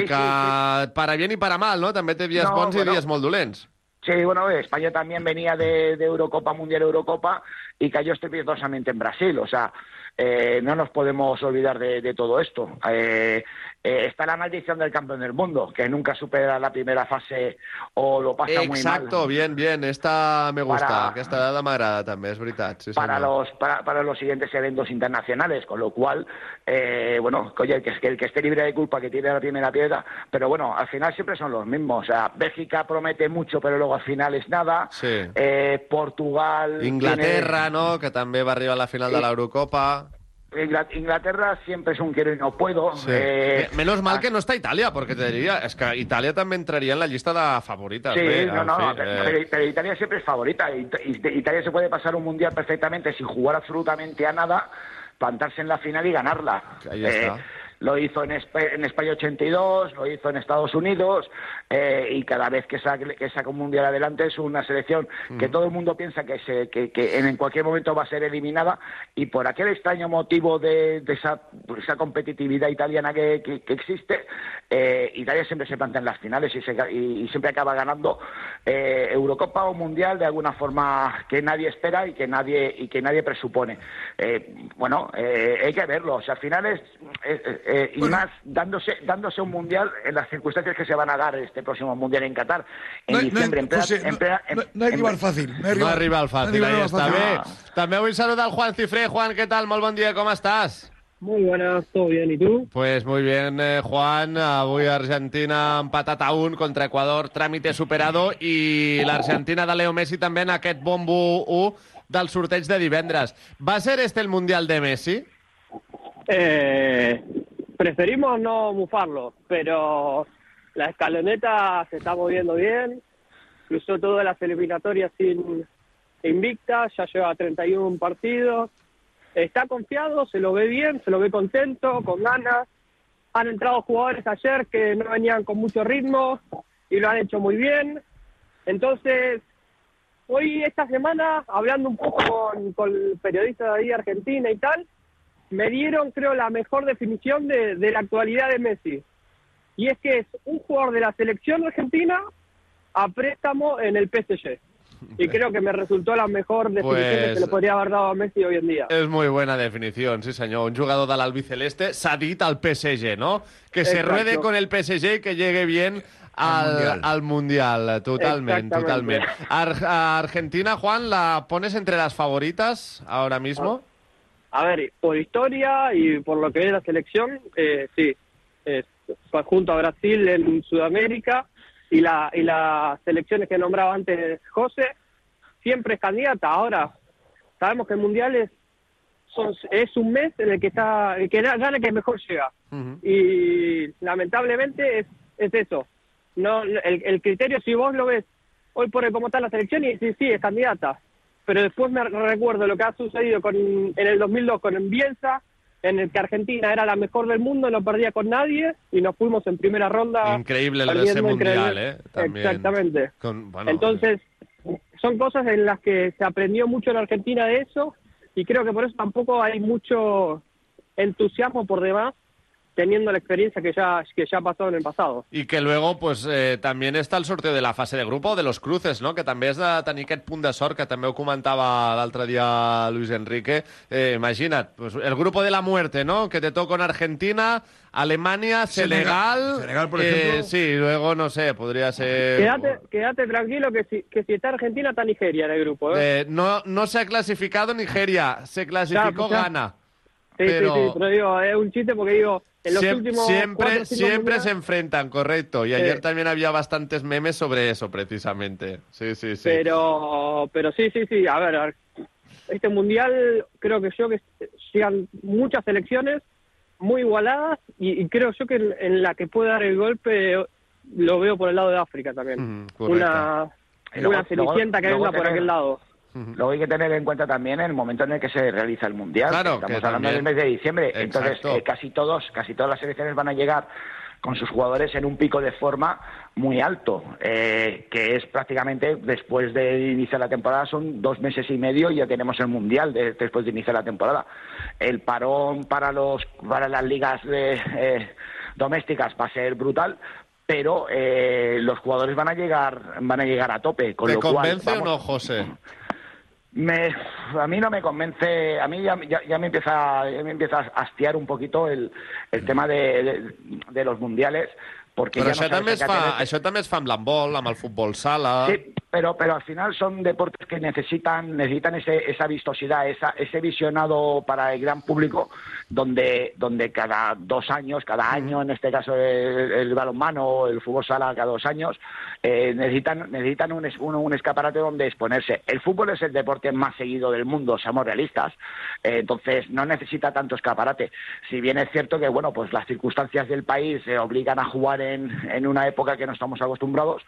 Sí, que sí, para bien i para mal, no? També té dies No, bons bueno. i dies molt dolents. Sí, bueno, España también venía de, de Eurocopa, Mundial Eurocopa, y cayó estrepitosamente en Brasil. O sea, eh, no nos podemos olvidar de, de todo esto. Eh, eh, está la maldición del campeón del mundo, que nunca supera la primera fase o lo pasa muy mal. Exacto, bien, bien. Esta me gusta. Para- Aquesta dada m'agrada també, és veritat. Sí, para los para, para los siguientes eventos internacionales, con lo cual, eh, bueno, oye, el que, que el que esté libre de culpa que tiene la primera piedra, pero bueno, al final siempre son los mismos. O sea, Bélgica promete mucho, pero luego al final es nada. Sí. Eh, Portugal. Inglaterra, no?, que també va arribar a la final de Sí. l'Eurocopa. Inglaterra siempre es un quiero y no puedo. Sí. Eh, Me- Menos mal que no està Itàlia, perquè te diria, és que Itàlia també entraria en la llista de favorites. Sí, no, no, eh, pero- pero Italia siempre es favorita. It- It- Italia se puede pasar un mundial perfectamente sin jugar absolutamente a nada, plantarse en la final y ganarla. Ahí Eh, está. Lo hizo en, Espa- en España 82, lo hizo en Estados Unidos eh, y cada vez que saca, que saca un mundial adelante es una selección que todo el mundo piensa que, se, que, que en cualquier momento va a ser eliminada y por aquel extraño motivo de, de esa, esa competitividad italiana que, que- que existe, eh, Italia siempre se plantea en las finales y, se y- y siempre acaba ganando eh, Eurocopa o Mundial de alguna forma que nadie espera y que nadie y que nadie presupone. Eh, bueno, eh, hay que verlo. O sea, al final es eh, y más dándose dándose un mundial en las circunstancias que se van a dar este próximo mundial en Qatar en No no diciembre. en plena- José, no- en plena- no- en- no hay rival fàcil. No, hay No arriba al fàcil, no ahí arriba està fàcil. bé. També vull saludar al Juan Cifré. Juan, què tal? Molt bon dia, com estàs? Muy buenas, todo bien, ¿y tú? Pues muy bien, eh, Juan. Avui Argentina empatat a un contra Ecuador, tràmite superado, i l'Argentina de Leo Messi també en aquest bombo 1 del sorteig de divendres. Va ser este el Mundial de Messi? Eh, preferimos no mufarlo, pero la escaloneta se está moviendo bien, cruzó todas las eliminatorias sin invicta, ya lleva 31 partidos, está confiado, se lo ve bien, se lo ve contento, con ganas. Han entrado jugadores ayer que no venían con mucho ritmo y lo han hecho muy bien. Entonces, hoy, esta semana, hablando un poco con, con periodistas de ahí de Argentina y tal, me dieron, creo, la mejor definición de, de la actualidad de Messi. Y es que es un jugador de la selección argentina a préstamo en el PSG. Y creo que me resultó la mejor definición que Pues- se le podría haber dado a Messi hoy en día. És muy buena definició, sí senyor. Un jugador de l'albiceleste s'ha dit al PSG, ¿no? Que se ruede con el PSG y que llegue bien al, Mundial. al Mundial. Totalmente, totalmente. Ar- Argentina, Juan, ¿la pones entre las favoritas ahora mismo? A ver, por historia y por lo que es la selección, eh, sí. Junto a Brasil en Sudamérica y, la, y las selecciones que nombraba antes José, siempre es candidata. Ahora, sabemos que el Mundial es, son- es un mes en el que está el que gana el que mejor llega. Y lamentablemente es, es eso. No, el, el criterio, si vos lo ves hoy por hoy cómo está la selección, y sí, sí, es candidata. Pero después me recuerdo lo que ha sucedido con, en el 2002 con Bielsa, en el que Argentina era la mejor del mundo, no perdía con nadie, y nos fuimos en primera ronda. Increíble lo de ese Mundial, increíble- ¿eh? También. Exactamente. Con- bueno, Entonces, son cosas en las que se aprendió mucho en Argentina de eso, y creo que por eso tampoco hay mucho entusiasmo por demás, teniendo la experiencia que ya, que ya pasó en el pasado. Y que luego, pues, eh, també està el sorteo de la fase de grupo de los cruces, no? Que també és de tenir aquest punt de sort, que també ho comentava l'altre dia Luis Enrique. Eh, imagina't, pues, el grupo de la muerte, ¿no? Que te toca en Argentina, Alemania, Senegal... Senegal. Senegal, por eh, ejemplo. sí, luego, no sé, podría ser... Quédate, quédate tranquilo que si, que si está Argentina, está Nigeria en el grupo. ¿eh? Eh, no, no se ha clasificado Nigeria, se clasificó Ya, ya. Ghana. sí, pero- sí, sí, pero digo, es un chiste porque digo, en los Siem- últimos siempre cuatro siempre se enfrentan, correcto. Y Sí. ayer también había bastantes memes sobre eso, precisamente. Sí, sí, sí. Pero, pero sí, sí, sí. A ver, a ver, este mundial creo que yo que llegan muchas selecciones muy igualadas y, y creo yo que en, en la que puede dar el golpe lo veo por el lado de África también. Mm, una Y luego- una cenicienta que venga por aquel lado. Luego hay que tener en cuenta también el momento en el que se realiza el mundial. Claro, Estamos que hablando también. del mes de diciembre. Exacto. Entonces, eh, casi todos, casi todas las selecciones van a llegar con sus jugadores en un pico de forma muy alto, eh, que es prácticamente después de iniciar la temporada, son dos meses y medio y ya tenemos el mundial de- después de iniciar la temporada. El parón para los para las ligas de, eh, domésticas va a ser brutal. Pero eh, los jugadores van a llegar van a llegar a tope. Con ¿Te lo cual, convence o vamos- no, José? me, a mí no me convence, a mí ya, ya, ya me empieza ya me empieza a hastiar un poquito el, el tema de, de, de los mundiales, porque Però ya no això, també es fa, atenerse. això també es fa amb l'handbol, amb el futbol sala... Sí, pero, pero al final son deportes que necesitan, necesitan ese, esa vistosidad, esa, ese visionado para el gran público, donde, donde cada dos años, cada año, en este caso el, el balonmano o el fútbol sala cada dos años, eh, necesitan, necesitan un, un, un escaparate donde exponerse. El fútbol es el deporte más seguido del mundo, seamos realistas, eh, entonces no necesita tanto escaparate. Si bien es cierto que, bueno, pues las circunstancias del país se obligan a jugar en, en una época que no estamos acostumbrados,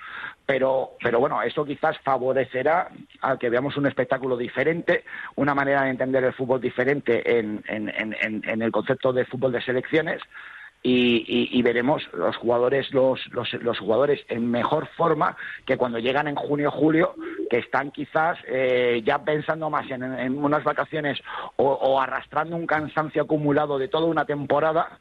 pero, pero bueno, eso quizás favorecerá a que veamos un espectáculo diferente, una manera de entender el fútbol diferente en, en- en- el concepto de fútbol de selecciones. Y, y- y veremos los jugadores los, los, los jugadores en mejor forma que cuando llegan en junio julio que están quizás eh, ya pensando más en, en unas vacaciones o, o arrastrando un cansancio acumulado de toda una temporada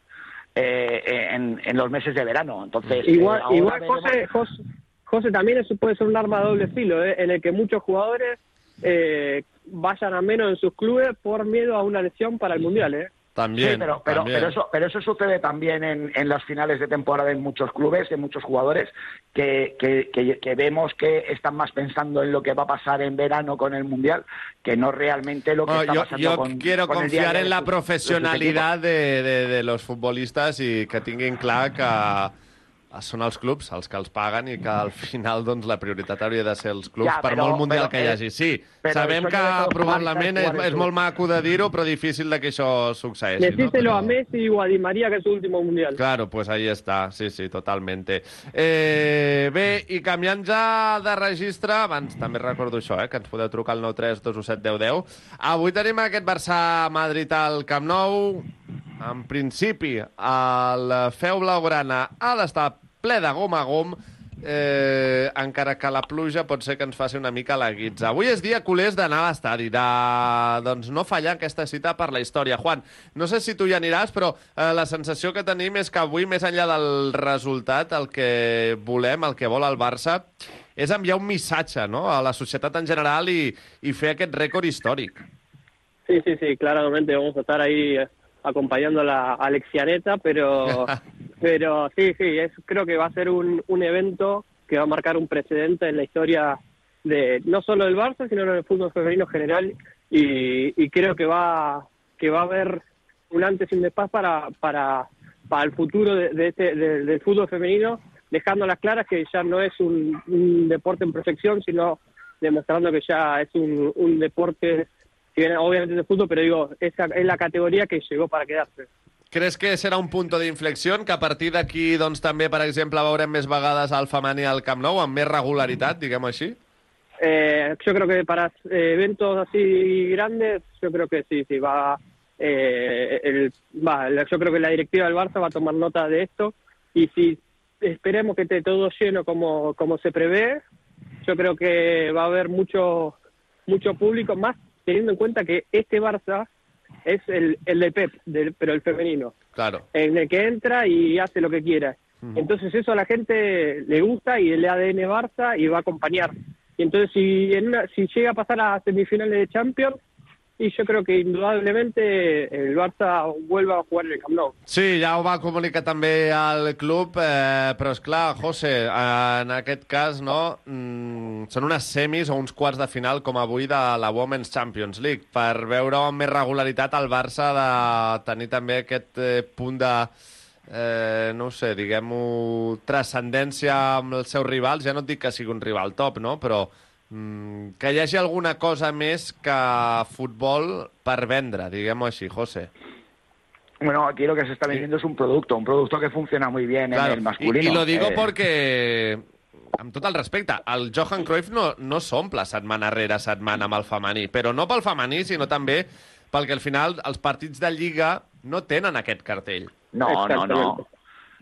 eh, en, en los meses de verano entonces Igual, eh, igual José, José, José, también eso puede ser un arma de doble filo, ¿eh? en el que muchos jugadores eh, vayan a menos en sus clubes por miedo a una lesión para el Mundial. También, Sí, pero, pero, también. pero eso, pero eso sucede también en, en las finales de temporada en muchos clubes, en muchos jugadores, que, que, que- que vemos que están más pensando en lo que va a pasar en verano con el Mundial que no realmente lo que Bueno, está yo, pasando yo con quiero con el confiar día en la sus- de de, de, de los futbolistes i que tinguin clar que són els clubs els que els paguen i que al final doncs, la prioritat hauria de ser els clubs Ja, per però- molt mundial però, que hi eh, hagi. Sí, però sabem que probablement és, és molt maco de dir-ho, però difícil de que això succeeixi. No? Decíselo a Messi o a Di María que es su último Mundial. Claro, pues ahí està, sí, sí, totalmente. Eh, bé, i canviant ja de registre, abans també recordo això, eh, que ens podeu trucar al 93 217 10 10. Avui tenim aquest Barça-Madrid al Camp Nou. En principi, el feu blaugrana ha d'estar ple de gom a gom, eh, encara que la pluja pot ser que ens faci una mica la guitza. Avui és dia culers d'anar a l'estadi, de doncs, no fallar aquesta cita per la història. Juan, no sé si tu hi aniràs, però eh, la sensació que tenim és que avui, més enllà del resultat, el que volem, el que vol el Barça, és enviar un missatge no? a la societat en general i, i fer aquest rècord històric. Sí, sí, sí, claramente vamos a estar ahí eh, acompañando a Alexianeta, pero, pero sí, sí, es, creo que va a ser un, un evento que va a marcar un precedente en la historia de no solo del Barça, sino del fútbol femenino en general, y, y creo que va, que va a haber un antes y un después para, para, para el futuro de, de este, de- del fútbol femenino, dejando las claras que ya no es un, un deporte en perfección, sino demostrando que ya es un, un deporte si bien obviamente es de fútbol, pero digo, esa es la categoría que llegó para quedarse. Creus que serà un punt d'inflexió, que a partir d'aquí doncs, també, per exemple, veurem més vegades al femení al Camp Nou, amb més regularitat, diguem-ho així? Eh, yo creo que para eh, eventos así grandes, yo creo que sí, sí, va, eh, el, va, yo creo que la directiva del Barça va a tomar nota de esto y si esperemos que esté todo lleno como, como se prevé, yo creo que va a haber mucho, mucho público, más teniendo en cuenta que este Barça es el, el de Pep, del- pero el femenino. Claro. en el que entra y hace lo que quiera. Entonces eso a la gente le gusta y el ADN Barça y va a acompañar. Y entonces si, en una- si llega a pasar a semifinales de Champions, y yo creo que indudablemente el Barça vuelva a jugar en el Camp Nou. Sí, ja ho va comunicar també al club, eh, però és clar, José, eh, en aquest cas, no, mm, són unes semis o uns quarts de final com avui de la Women's Champions League, per veure amb més regularitat el Barça de tenir també aquest eh, punt de, eh, no sé, diguem-ho, transcendència amb els seus rivals, ja no et dic que sigui un rival top, no?, però que hi hagi alguna cosa més que futbol per vendre, diguem-ho així, José. Bueno, aquí lo que se está vendiendo es un producto, un producto que funciona muy bien Claro, en el masculino. I, I lo digo Eh, perquè, amb tot el respecte, el Johan Cruyff no, no s'omple setmana rere setmana amb el femení, però no pel femení, sinó també perquè al final els partits de Lliga no tenen aquest cartell. No, no, no.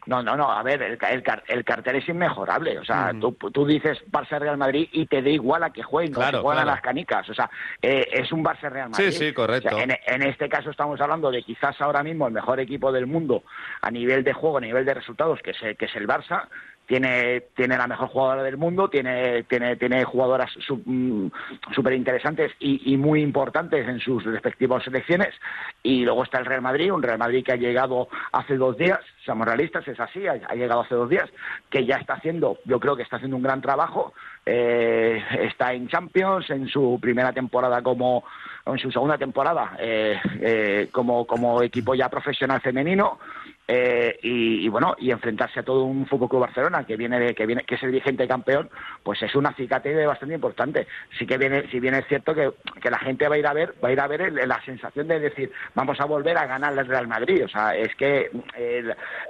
No, no, no. A ver, el, el, el cartel es inmejorable. O sea, tú, tú dices Barça-Real Madrid y te da igual a que jueguen, Claro, que juegan claro. a las canicas. O sea, eh, es un Barça-Real Madrid. Sí, sí, correcto. O sea, en, en este caso estamos hablando de quizás ahora mismo el mejor equipo del mundo a nivel de juego, a nivel de resultados, que es, que es el Barça. Tiene, tiene la mejor jugadora del mundo, tiene, tiene, tiene jugadoras súper interesantes y, y muy importantes en sus respectivas selecciones. Y luego está el Real Madrid, un Real Madrid que ha llegado hace dos días, somos realistas, es así, ha, llegado hace dos días, que ya está haciendo, yo creo que está haciendo un gran trabajo, eh, está en Champions, en su primera temporada como, en su segunda temporada eh, eh, como, como equipo ya profesional femenino. Eh, y, bueno y enfrentarse a todo un Fútbol Club Barcelona que viene de, que viene que es el vigente campeón pues es un acicate bastante importante. Sí que viene si bien es cierto que, que la gente va a ir a ver va a ir a ver el- la sensación de decir vamos a volver a ganar el Real Madrid o sea es que eh,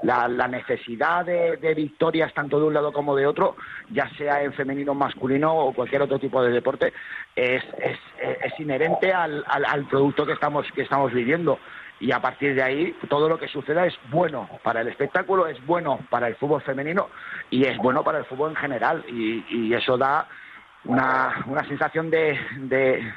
la, la necesidad de, victorias tanto de un lado como de otro ya sea en femenino masculino o cualquier otro tipo de deporte es, es, es inherente al, al, al producto que estamos que estamos viviendo y a partir de ahí todo lo que suceda es bueno para el espectáculo, es bueno para el fútbol femenino y es bueno para el fútbol en general y, y eso da una, una sensación de, de,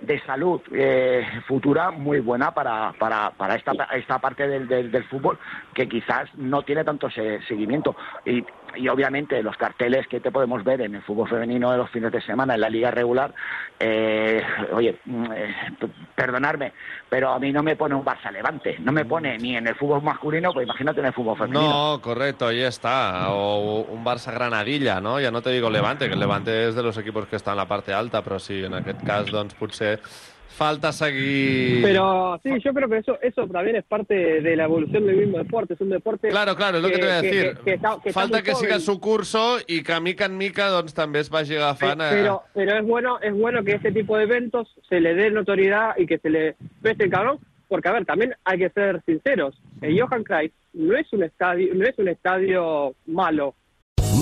de salud eh, futura muy buena para, para, para esta, esta parte del, del, fútbol que quizás no tiene tanto se- seguimiento. Y, y obviamente los carteles que te podemos ver en el fútbol femenino de los fines de semana, en la liga regular, eh, oye, mm, eh, p- perdonadme, pero a mí no me pone un Barça Levante, no me pone ni en el fútbol masculino, pues imagínate en el fútbol femenino. No, correcto, ahí está. O un Barça Granadilla, no? Ya no te digo Levante, que el Levante es de los equipos que está en la parte alta, però sí, en aquest cas, potser falta seguir... Pero sí, yo creo que eso eso también es parte de la evolución del mismo deporte. Es un deporte. Claro, claro, es lo que, te voy a decir. que que está falta que siga joven. su curso i que mica en mica doncs, també es vagi agafant... a- Pero, pero es bueno es bueno que este tipo de eventos se le dé notoriedad y que se le preste el cabrón, porque a ver, también hay que ser sinceros. El Johan Cruyff no es un estadio no es un estadio malo.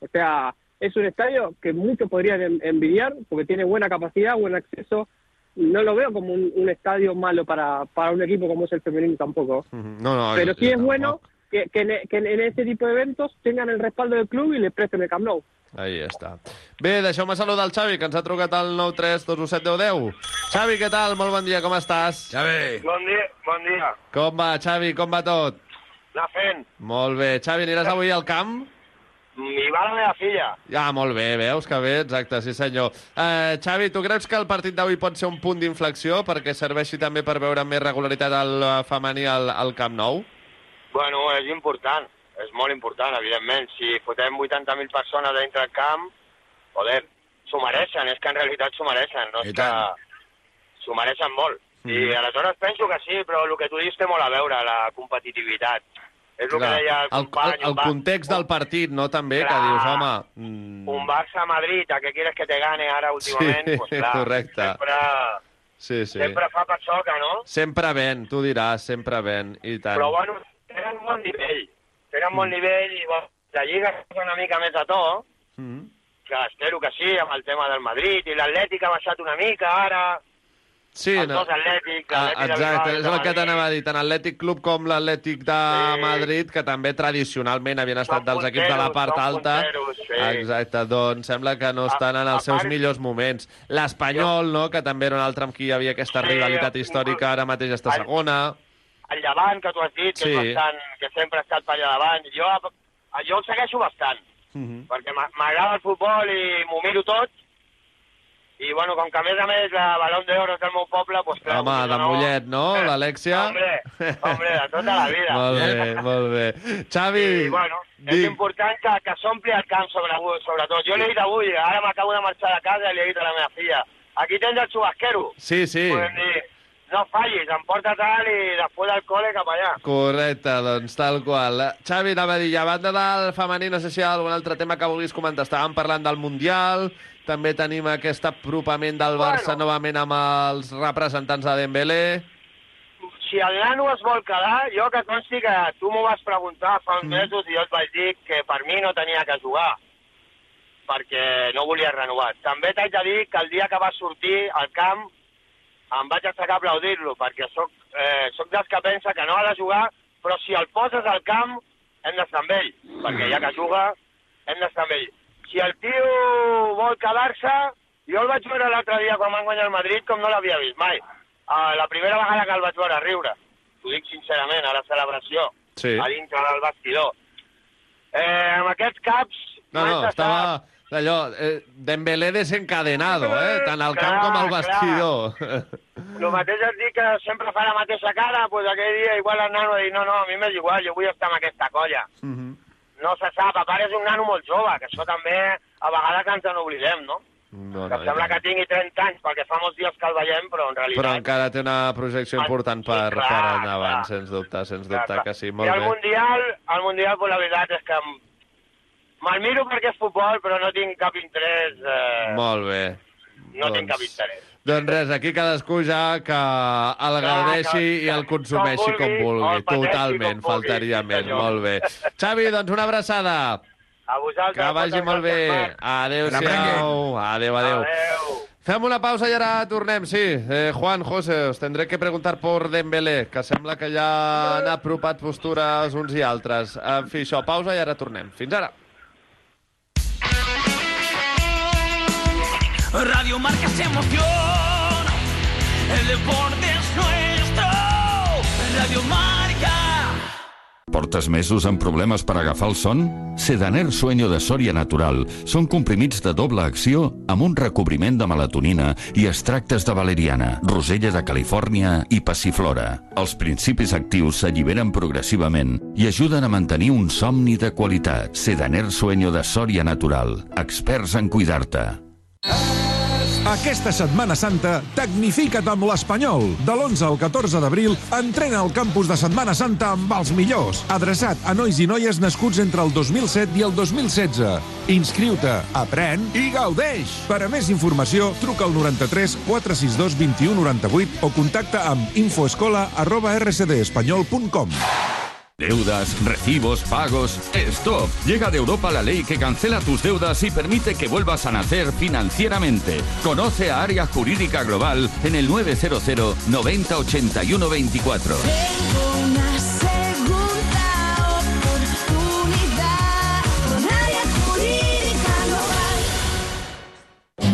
O sea, es un estadio que muchos podrían en- envidiar porque tiene buena capacidad, buen acceso. No lo veo como un, un estadio malo para, para un equipo como es el femenino tampoco. No, no, Pero sí es bueno que, que, en, que en este tipo de eventos tengan el respaldo del club y le presten el Camp Nou. Ahí està. Bé, deixeu-me saludar el Xavi, que ens ha trucat al 93 217 10 Xavi, què tal? Molt bon dia, com estàs? Xavi. Bon dia, bon dia. Com va, Xavi? Com va tot? Anar fent. Molt bé. Xavi, aniràs avui al camp? M'hi va la meva filla. Ah, molt bé, veus que bé, exacte, sí senyor. Eh, Xavi, tu creus que el partit d'avui pot ser un punt d'inflexió perquè serveixi també per veure més regularitat eh, femení al, al Camp Nou? Bueno, és important. És molt important, evidentment. Si fotem 80.000 persones dintre del camp, joder, s'ho mereixen. És que en realitat s'ho mereixen. No és que s'ho mereixen molt. I aleshores penso que sí, però el que tu dius té molt a veure, la competitivitat. És el que Clar, deia el el, company. el, el Bar- context del partit, no, també, que Clar. dius, home... Mm, Un Barça-Madrid, a què quieres que te gane ara últimament? Sí, pues clar, correcte. Sempre, sí, sí. sempre fa per xoca, no? Sempre ven, tu diràs, sempre ven, i tant. Però bueno, tenen bon nivell. Tenen bon nivell i bueno, la Lliga és una mica més a to, Mm. que espero que sí, amb el tema del Madrid, i l'Atlètic ha baixat una mica ara, Sí, els no. dos Atlètics, Ah, l'Atlètic de exacte, Bilbao i és el que t'anava a dir, tant l'Atlètic Club com l'Atlètic de Madrid, que també tradicionalment havien estat dels equips de la part alta. punteros, sí. Exacte, doncs sembla que no estan en els seus part- millors moments. L'Espanyol, no?, que també era un altre amb qui hi havia aquesta Sí, rivalitat històrica, ara mateix està el- segona. El Llevant, que tu has dit, que, Sí. bastant, que sempre ha estat per allà davant. Jo, jo el segueixo bastant, Mhm. perquè m'a- m'agrada el futbol i m'ho miro tot, I, bueno, com que a més a més la Balón d'Oro és del meu poble, doncs clar... Home, vulguis de no- Mollet, no? L'Alexia? Hombre, hombre, de tota la vida. Molt bé, molt bé. Xavi, I, bueno, és dic, important que, que s'ompli el camp sobre, sobretot. Jo li he dit avui, ara m'acabo de marxar de casa i li he dit a la meva filla aquí tens el xubasquero. sí, sí. Podem dir, no fallis, emporta tal i després del col·le cap allà. Correcte, doncs tal qual. Xavi, anava a dir, a banda del femení, no sé si hi ha algun altre tema que vulguis comentar. Estàvem parlant del Mundial, també tenim aquest apropament del Barça Bueno. novament amb els representants de Dembélé. Si el nano es vol quedar, jo que consti que tu m'ho vas preguntar fa uns mesos i jo et vaig dir que per mi no tenia que jugar perquè no volia renovar. També t'haig de dir que el dia que va sortir al camp em vaig aixecar a aplaudir-lo, perquè sóc, eh, sóc dels que pensa que no ha de jugar, però si el poses al camp hem d'estar amb ell, perquè ja que juga hem d'estar amb ell. Si el tio vol quedar-se, jo el vaig veure l'altre dia quan van guanyar el Madrid com no l'havia vist mai. Uh, la primera vegada que el vaig veure riure, t'ho dic sincerament, a la celebració, Sí. a dintre del vestidor. Eh, amb aquests caps... No, no, estava allò, eh, Dembélé desencadenado, eh? Tant al camp Clar, com al clar. vestidor. El mateix et dic que sempre fa la mateixa cara, doncs pues aquell dia igual el nano ha dit no, no, a mi m'és igual, jo vull estar amb aquesta colla. No se sap, a part és un nano molt jove, que això també a vegades ens n'oblidem, no? No, Que sembla que tingui 30 anys, perquè fa molts dies que el veiem, però en Però realitat... encara té una projecció important per, Ah, clar, per endavant, clar. sens dubte, sens Clar, dubte clar. que sí, I molt al bé. Mundial, al Mundial, pues, la veritat és que me'l miro perquè és futbol, però no tinc cap interès... Eh, Molt bé. no tinc cap interès. Doncs res, aquí cadascú ja que el gaudeixi que- i el consumeixi com vulgui, vulgui. el pateixi Totalment, com vulgui, faltaria sí, més. Molt bé. Xavi, doncs una abraçada. A vosaltres... Que vagi molt bé. Adéu-siau. Adéu, adéu. Fem una pausa i ara tornem, sí. Eh, Juan, José, os tendré que preguntar por Dembélé, que sembla que ja han apropat postures uns i altres. En fi, això, pausa i ara tornem. Fins ara. Radio Marca se emociona, el deporte es nuestro. Radio Marca. Portes mesos amb problemes per agafar el son? Sedaner Sueño de Sòria Natural són comprimits de doble acció amb un recobriment de melatonina i extractes de valeriana, rosella de Califòrnia i passiflora. Els principis actius s'alliberen progressivament i ajuden a mantenir un somni de qualitat. Sedaner Sueño de Sòria Natural. Experts en cuidar-te. Aquesta Setmana Santa, tecnifica't amb l'Espanyol. De l'11 al 14 d'abril, entrena al campus de Setmana Santa amb els millors. Adreçat a nois i noies nascuts entre el 2007 i el 2016. Inscriu-te, aprèn i gaudeix. Per a més informació, truca al 93 462 21 98 o contacta amb infoescola arroba rcdespanyol.com. Deudas, recibos, pagos. ¡Stop! Llega de Europa la ley que cancela tus deudas y permite que vuelvas a nacer financieramente. Conoce a Área Jurídica Global en el 900 90 81 24.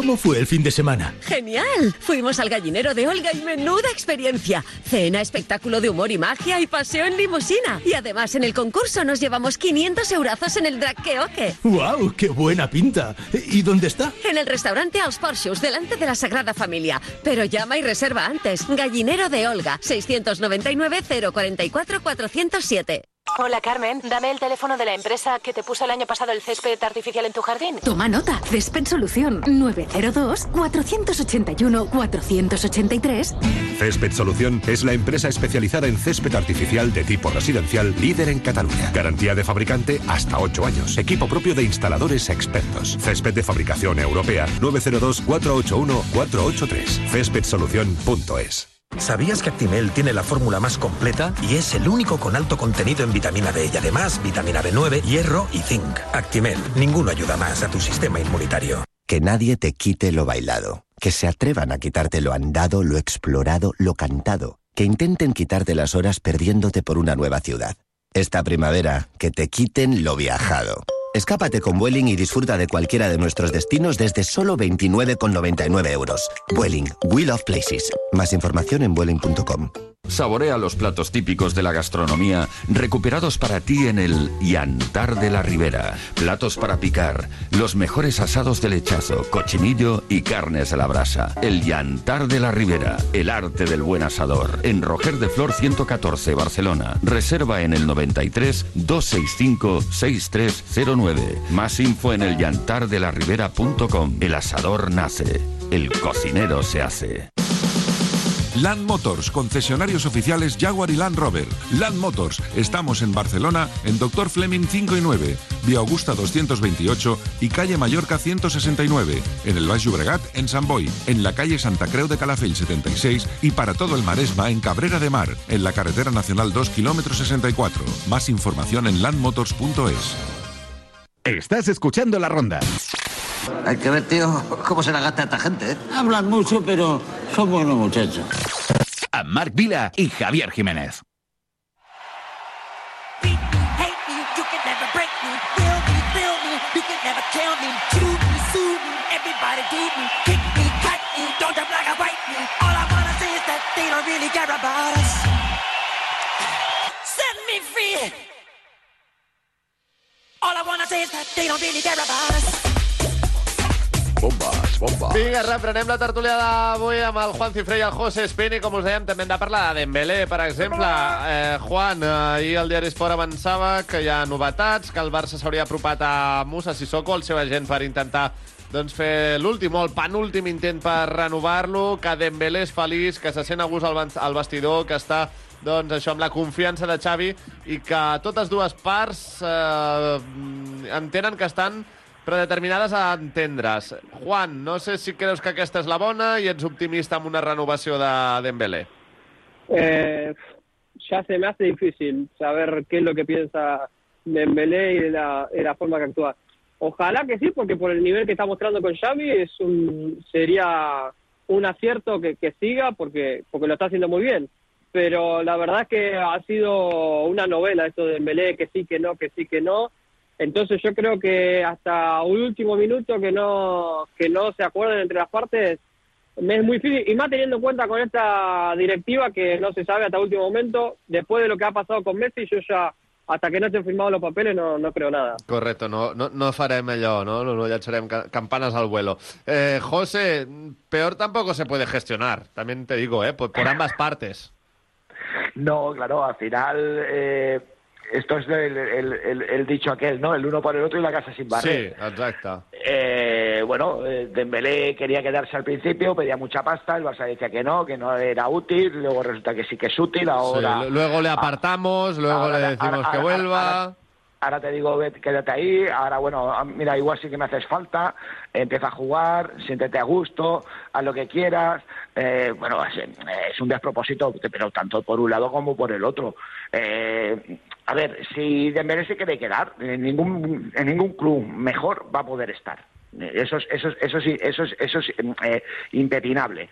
¿Cómo fue el fin de semana? ¡Genial! Fuimos al gallinero de Olga y menuda experiencia. Cena, espectáculo de humor y magia y paseo en limusina. Y además en el concurso nos llevamos 500 eurazos en el drag karaoke. ¡Wow! ¡Qué buena pinta! ¿Y dónde está? En el restaurante Als Porxos, delante de la Sagrada Familia. Pero llama y reserva antes. Gallinero de Olga, 699 044 407. Hola Carmen, dame el teléfono de la empresa que te puso el año pasado el césped artificial en tu jardín. Toma nota. Césped Solución 902-481-483. Césped Solución es la empresa especializada en césped artificial de tipo residencial líder en Cataluña. Garantía de fabricante hasta 8 años. Equipo propio de instaladores expertos. Césped de fabricación europea 902-481-483. Céspedsolución.es. ¿Sabías que Actimel tiene la fórmula más completa y es el único con alto contenido en vitamina D y además vitamina B9, hierro y zinc? Actimel, ninguno ayuda más a tu sistema inmunitario. Que nadie te quite lo bailado. Que se atrevan a quitarte lo andado, lo explorado, lo cantado. Que intenten quitarte las horas perdiéndote por una nueva ciudad. Esta primavera, que te quiten lo viajado. Escápate con Vueling y disfruta de cualquiera de nuestros destinos desde solo 29,99 euros. Vueling, We Love Places. Más información en vueling.com. Saborea los platos típicos de la gastronomía recuperados para ti en el Yantar de la Ribera. Platos para picar, los mejores asados de lechazo, cochinillo y carnes a la brasa. El Yantar de la Ribera, el arte del buen asador. En Roger de Flor 114, Barcelona. Reserva en el 93 265 6309. Más info en el yantardelaribera.com. El asador nace, el cocinero se hace. Land Motors, concesionarios oficiales Jaguar y Land Rover. Land Motors, estamos en Barcelona, en Dr. Fleming 5 y 9, Vía Augusta 228 y calle Mallorca 169, en el Baix Llobregat, en San Boi, en la calle Santa Creu de Calafell 76 y para todo el Maresma en Cabrera de Mar, en la carretera nacional 2 kilómetros 64. Más información en landmotors.es. Estás escuchando la ronda. Hay que ver, tío, cómo se la gasta esta gente. ¿eh? Hablan mucho, pero son buenos muchachos. A Marc Vila y Javier Jiménez. Set me free. All I wanna say is that they don't really care about us. Bombes, bombes. Vinga, reprenem la tertúlia d'avui amb el Juan Cifré i el José Espini. Com us dèiem, també hem de parlar de Dembélé, per exemple. Eh, Juan, eh, ahir el diari Esport avançava que hi ha novetats, que el Barça s'hauria apropat a Musa Sissoko, el seu agent, per intentar doncs, fer l'últim o el penúltim intent per renovar-lo, que Dembélé és feliç, que se sent a gust al, vestidor, que està doncs, això amb la confiança de Xavi i que totes dues parts eh, entenen que estan predeterminades a entendre's. Juan, no sé si creus que aquesta és la bona i ets optimista amb una renovació de Dembélé. Eh, ya se me hace difícil saber qué es lo que piensa Dembélé y de la, de la forma que actúa. Ojalá que sí, porque por el nivel que está mostrando con Xavi es un, sería un acierto que, que siga porque, porque lo está haciendo muy bien. Pero la verdad es que ha sido una novela esto de Dembélé, que sí, que no, que sí, que no. Entonces yo creo que hasta un último minuto que no, que no se acuerden entre las partes es muy difícil, y más teniendo en cuenta con esta directiva que no se sabe hasta último momento, después de lo que ha pasado con Messi, yo ya, hasta que no estén firmados los papeles, no, no creo nada. Correcto, no, no, no farem allò, no? No, no llançarem ca- campanas al vuelo. Eh, José, peor tampoco se puede gestionar, también te digo, ¿eh? Por, por ambas partes. No, claro, al final eh, esto es el, el- el- el dicho aquel, ¿no? El uno por el otro y la casa sin Sí, barrer. exacte. Eh, bueno, eh, Dembélé quería quedarse al principio, pedía mucha pasta, el Barça decía que no, que no era útil, luego resulta que sí que es útil, ahora... Sí, luego le apartamos, luego ahora- le decimos ahora- que ahora- vuelva... ahora- te digo, quédate ahí. Ahora, bueno, ah, mira, igual sí que me haces falta. Empieza a jugar, siéntete a gusto, haz lo que quieras. Eh, bueno, es, es un despropósito, pero tanto por un lado como por el otro. Eh, a ver, si Dembélé se quiere quedar, en ningún, en ningún club mejor va a poder estar. Eh, Eso es, eso es, eso sí, eso es, eso es eh, impepinable.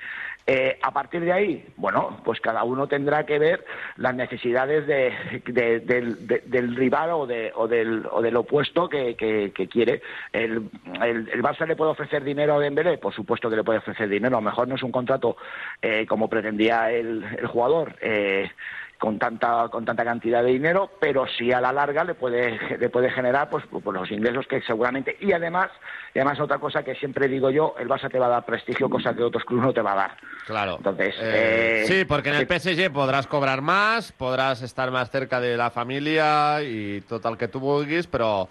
Eh, a partir de ahí, bueno, pues cada uno tendrá que ver las necesidades de- de- del, de- del rival o, de- o del, o del opuesto que, que- que quiere. El, el, Barça le puede ofrecer dinero a Dembélé, por supuesto que le puede ofrecer dinero. A lo mejor no es un contrato eh, como pretendía el, el jugador. Con tanta con tanta cantidad de dinero, pero sí a la larga le puede le puede generar pues, pues los ingresos que seguramente y además y además otra cosa que siempre digo yo, el Barça te va a dar prestigio, cosa que otros clubes no te va a dar. Claro. Entonces, Eh, eh, sí, porque en el PSG podrás cobrar más, podrás estar más cerca de la familia y todo el que tú vulguis, pero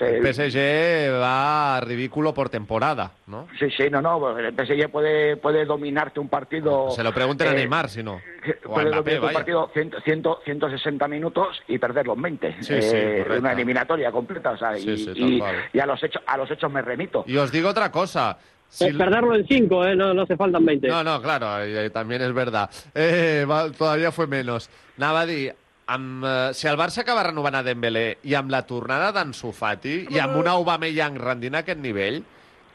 el PSG va a ridículo por temporada, ¿no? Sí, sí, no, no, el PSG puede, puede dominarte un partido. Se lo pregunten a eh, Neymar, si no. O a Puede Mbappé, dominarte un partido 100, 100, 160 minutos y perder los 20. Sí, sí, Eh, correcto. una eliminatoria completa, o sea, Sí, y, sí, tal y- y a los hechos a los hechos me remito. Y os digo otra cosa. Eh, perderlo en 5, eh, no, no se faltan 20. No, no, claro, y también és verdad. Eh, todavía fue menos. Anava a dir, amb, eh, si el Barça acaba renovant a Dembélé i amb la tornada d'Ansu Fati i amb un Aubameyang rendint a aquest nivell,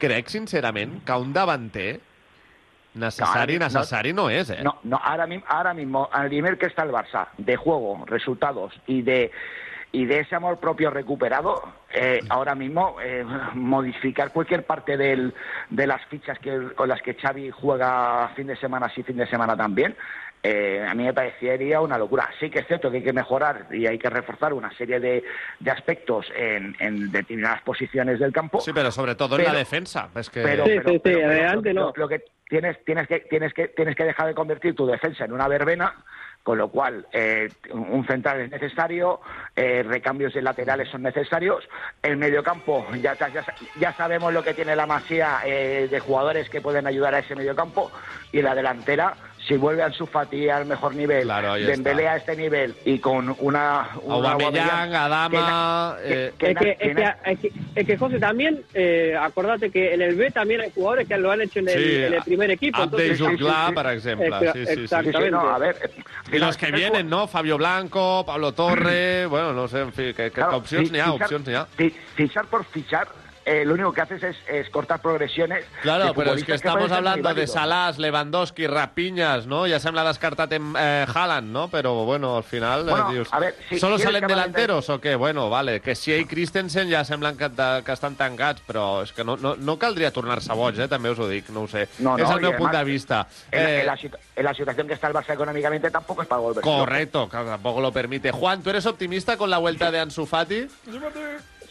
crec sincerament que un davanter necessari, No, no, necessari no, és, eh? No, no, ahora mismo, ahora mismo, al nivel que está el Barça, de juego, resultados y de y de ese amor propio recuperado, eh, ahora mismo eh, modificar cualquier parte del, de las fichas que, con las que Xavi juega fin de semana sí, fin de semana también, eh, a mí me parecería una locura. Sí que es cierto que hay que mejorar y hay que reforzar una serie de, de aspectos en, en determinadas posiciones del campo. Sí, pero sobre todo en la defensa. Es que... Pero, pero- pero- pero lo- lo, lo que tienes, tienes que tienes que tienes que dejar de convertir tu defensa en una verbena, con lo cual eh, un central es necesario, eh, recambios de laterales son necesarios, el mediocampo ya ya, ya, ya sabemos lo que tiene la masía eh, de jugadores que pueden ayudar a ese mediocampo y la delantera si vuelve Ansu Fati al mejor nivel, ahí Dembélé a este nivel y con una, una Aubameyang, Adama... eh, que Es que, es, que, es, que, es que, José, también, eh, acordate que en el B también hay jugadores que lo han hecho en el, Sí, en el primer equipo. Entonces- Juclà, per exemple. Exa- Sí, sí, sí. Exactamente. Y los que vienen, ¿no? Fabio Blanco, Pablo Torre... bueno, no sé, en fi, que, Claro, fichar- opcions n'hi ha. fi- Fichar por fichar, eh, lo único que haces es, es cortar progresiones. Claro, de pero es que estamos hablando de. Salás, Lewandowski, Rapiñas, ¿no? Ya sembla descartat en eh, Haaland, ¿no? Pero bueno, al final eh, a ver, si ¿Solo salen de- delanteros o qué? Bueno, vale, que si i Christensen ja semblen que, de, que estan tancats, però és que no, no, no caldria tornar-se boig, eh? també us ho dic, no ho sé. No, és no, el y meu punt además, de vista. En, la- Eh, en la, situ- en la situación que está el Barça económicamente tampoco es para volver. correcto, que tampoco lo permite. Juan, ¿tú eres optimista con la vuelta de Ansu Fati?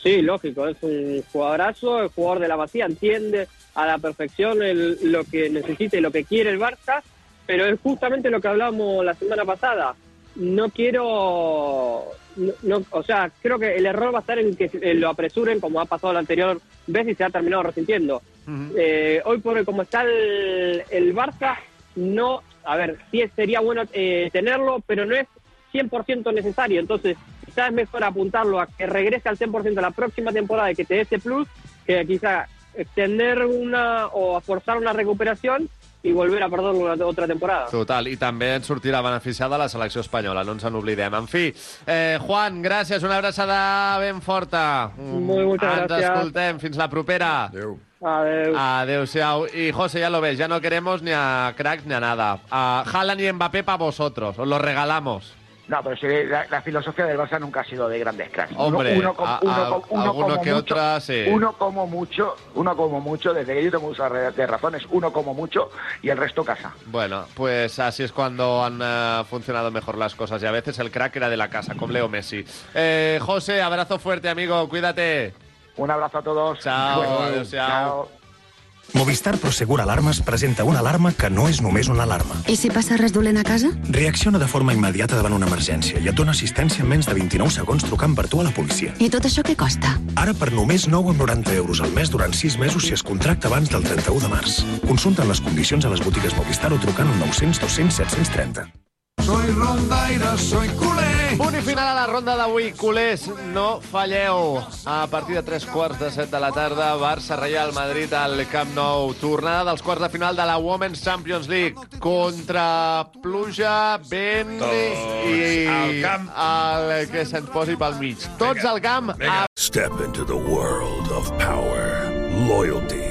Sí, lógico, es un jugadorazo, el jugador de la Masía entiende a la perfección el- lo que necesita y lo que quiere el Barça, pero es justamente lo que hablamos la semana pasada. No quiero, no, no- o sea, creo que el error va a estar en que lo apresuren como ha pasado la anterior vez y se ha terminado resintiendo. Eh, hoy por hoy, como está el, el Barça, no, a ver, sí sería bueno eh, tenerlo, pero no es 100% necesario. Entonces, quizás es mejor apuntarlo a que regrese al 100% la próxima temporada y que te dé ese plus, que quizá extender una o forzar una recuperación y volver a perderlo la otra temporada. Total, i també en sortirà beneficiada la selecció espanyola, no ens en oblidem. En fi, eh, Juan, gràcies, una abraçada ben forta. Muy, muchas Ens gracias. escoltem, fins la propera. Adéu. Adeu. Adéu-siau. Y José, ya lo ves, ya no queremos ni a cracks ni a nada. A Haaland y Mbappé para vosotros, os lo regalamos. No, pero sí, la, la filosofía del Barça nunca ha sido de grandes cracks. Hombre, uno, com- a- uno a- com- uno alguno como que mucho, sí. Uno como mucho, uno como mucho, desde que yo tengo uso de razones, uno como mucho y el resto casa. Bueno, pues así es cuando han eh, funcionado mejor las cosas y a veces el crack era de la casa, con Leo Messi. Eh, José, abrazo fuerte, amigo, cuídate. Un abrazo a todos. Chao, Bueno, adéu-siau. chao. Movistar Prosegur Alarmes presenta una alarma que no és només una alarma. I si passa res dolent a casa? Reacciona de forma immediata davant una emergència i et dona assistència en menys de 29 segons trucant per tu a la policia. I tot això què costa? Ara per només 9,90 euros al mes durant 6 mesos si es contracta abans del 31 de març. Consulta les condicions a les botigues Movistar o trucant al 900 200 730. Soy rondaire, soy culé. Punt i final a la ronda d'avui. Culers, no falleu. A partir de tres quarts de set de la tarda, Barça-Real Madrid al Camp Nou. Tornada dels quarts de final de la Women's Champions League. Contra pluja, vent i al camp. el que se'ns posi pel mig. Tots al camp. A... Step into the world of power, loyalty,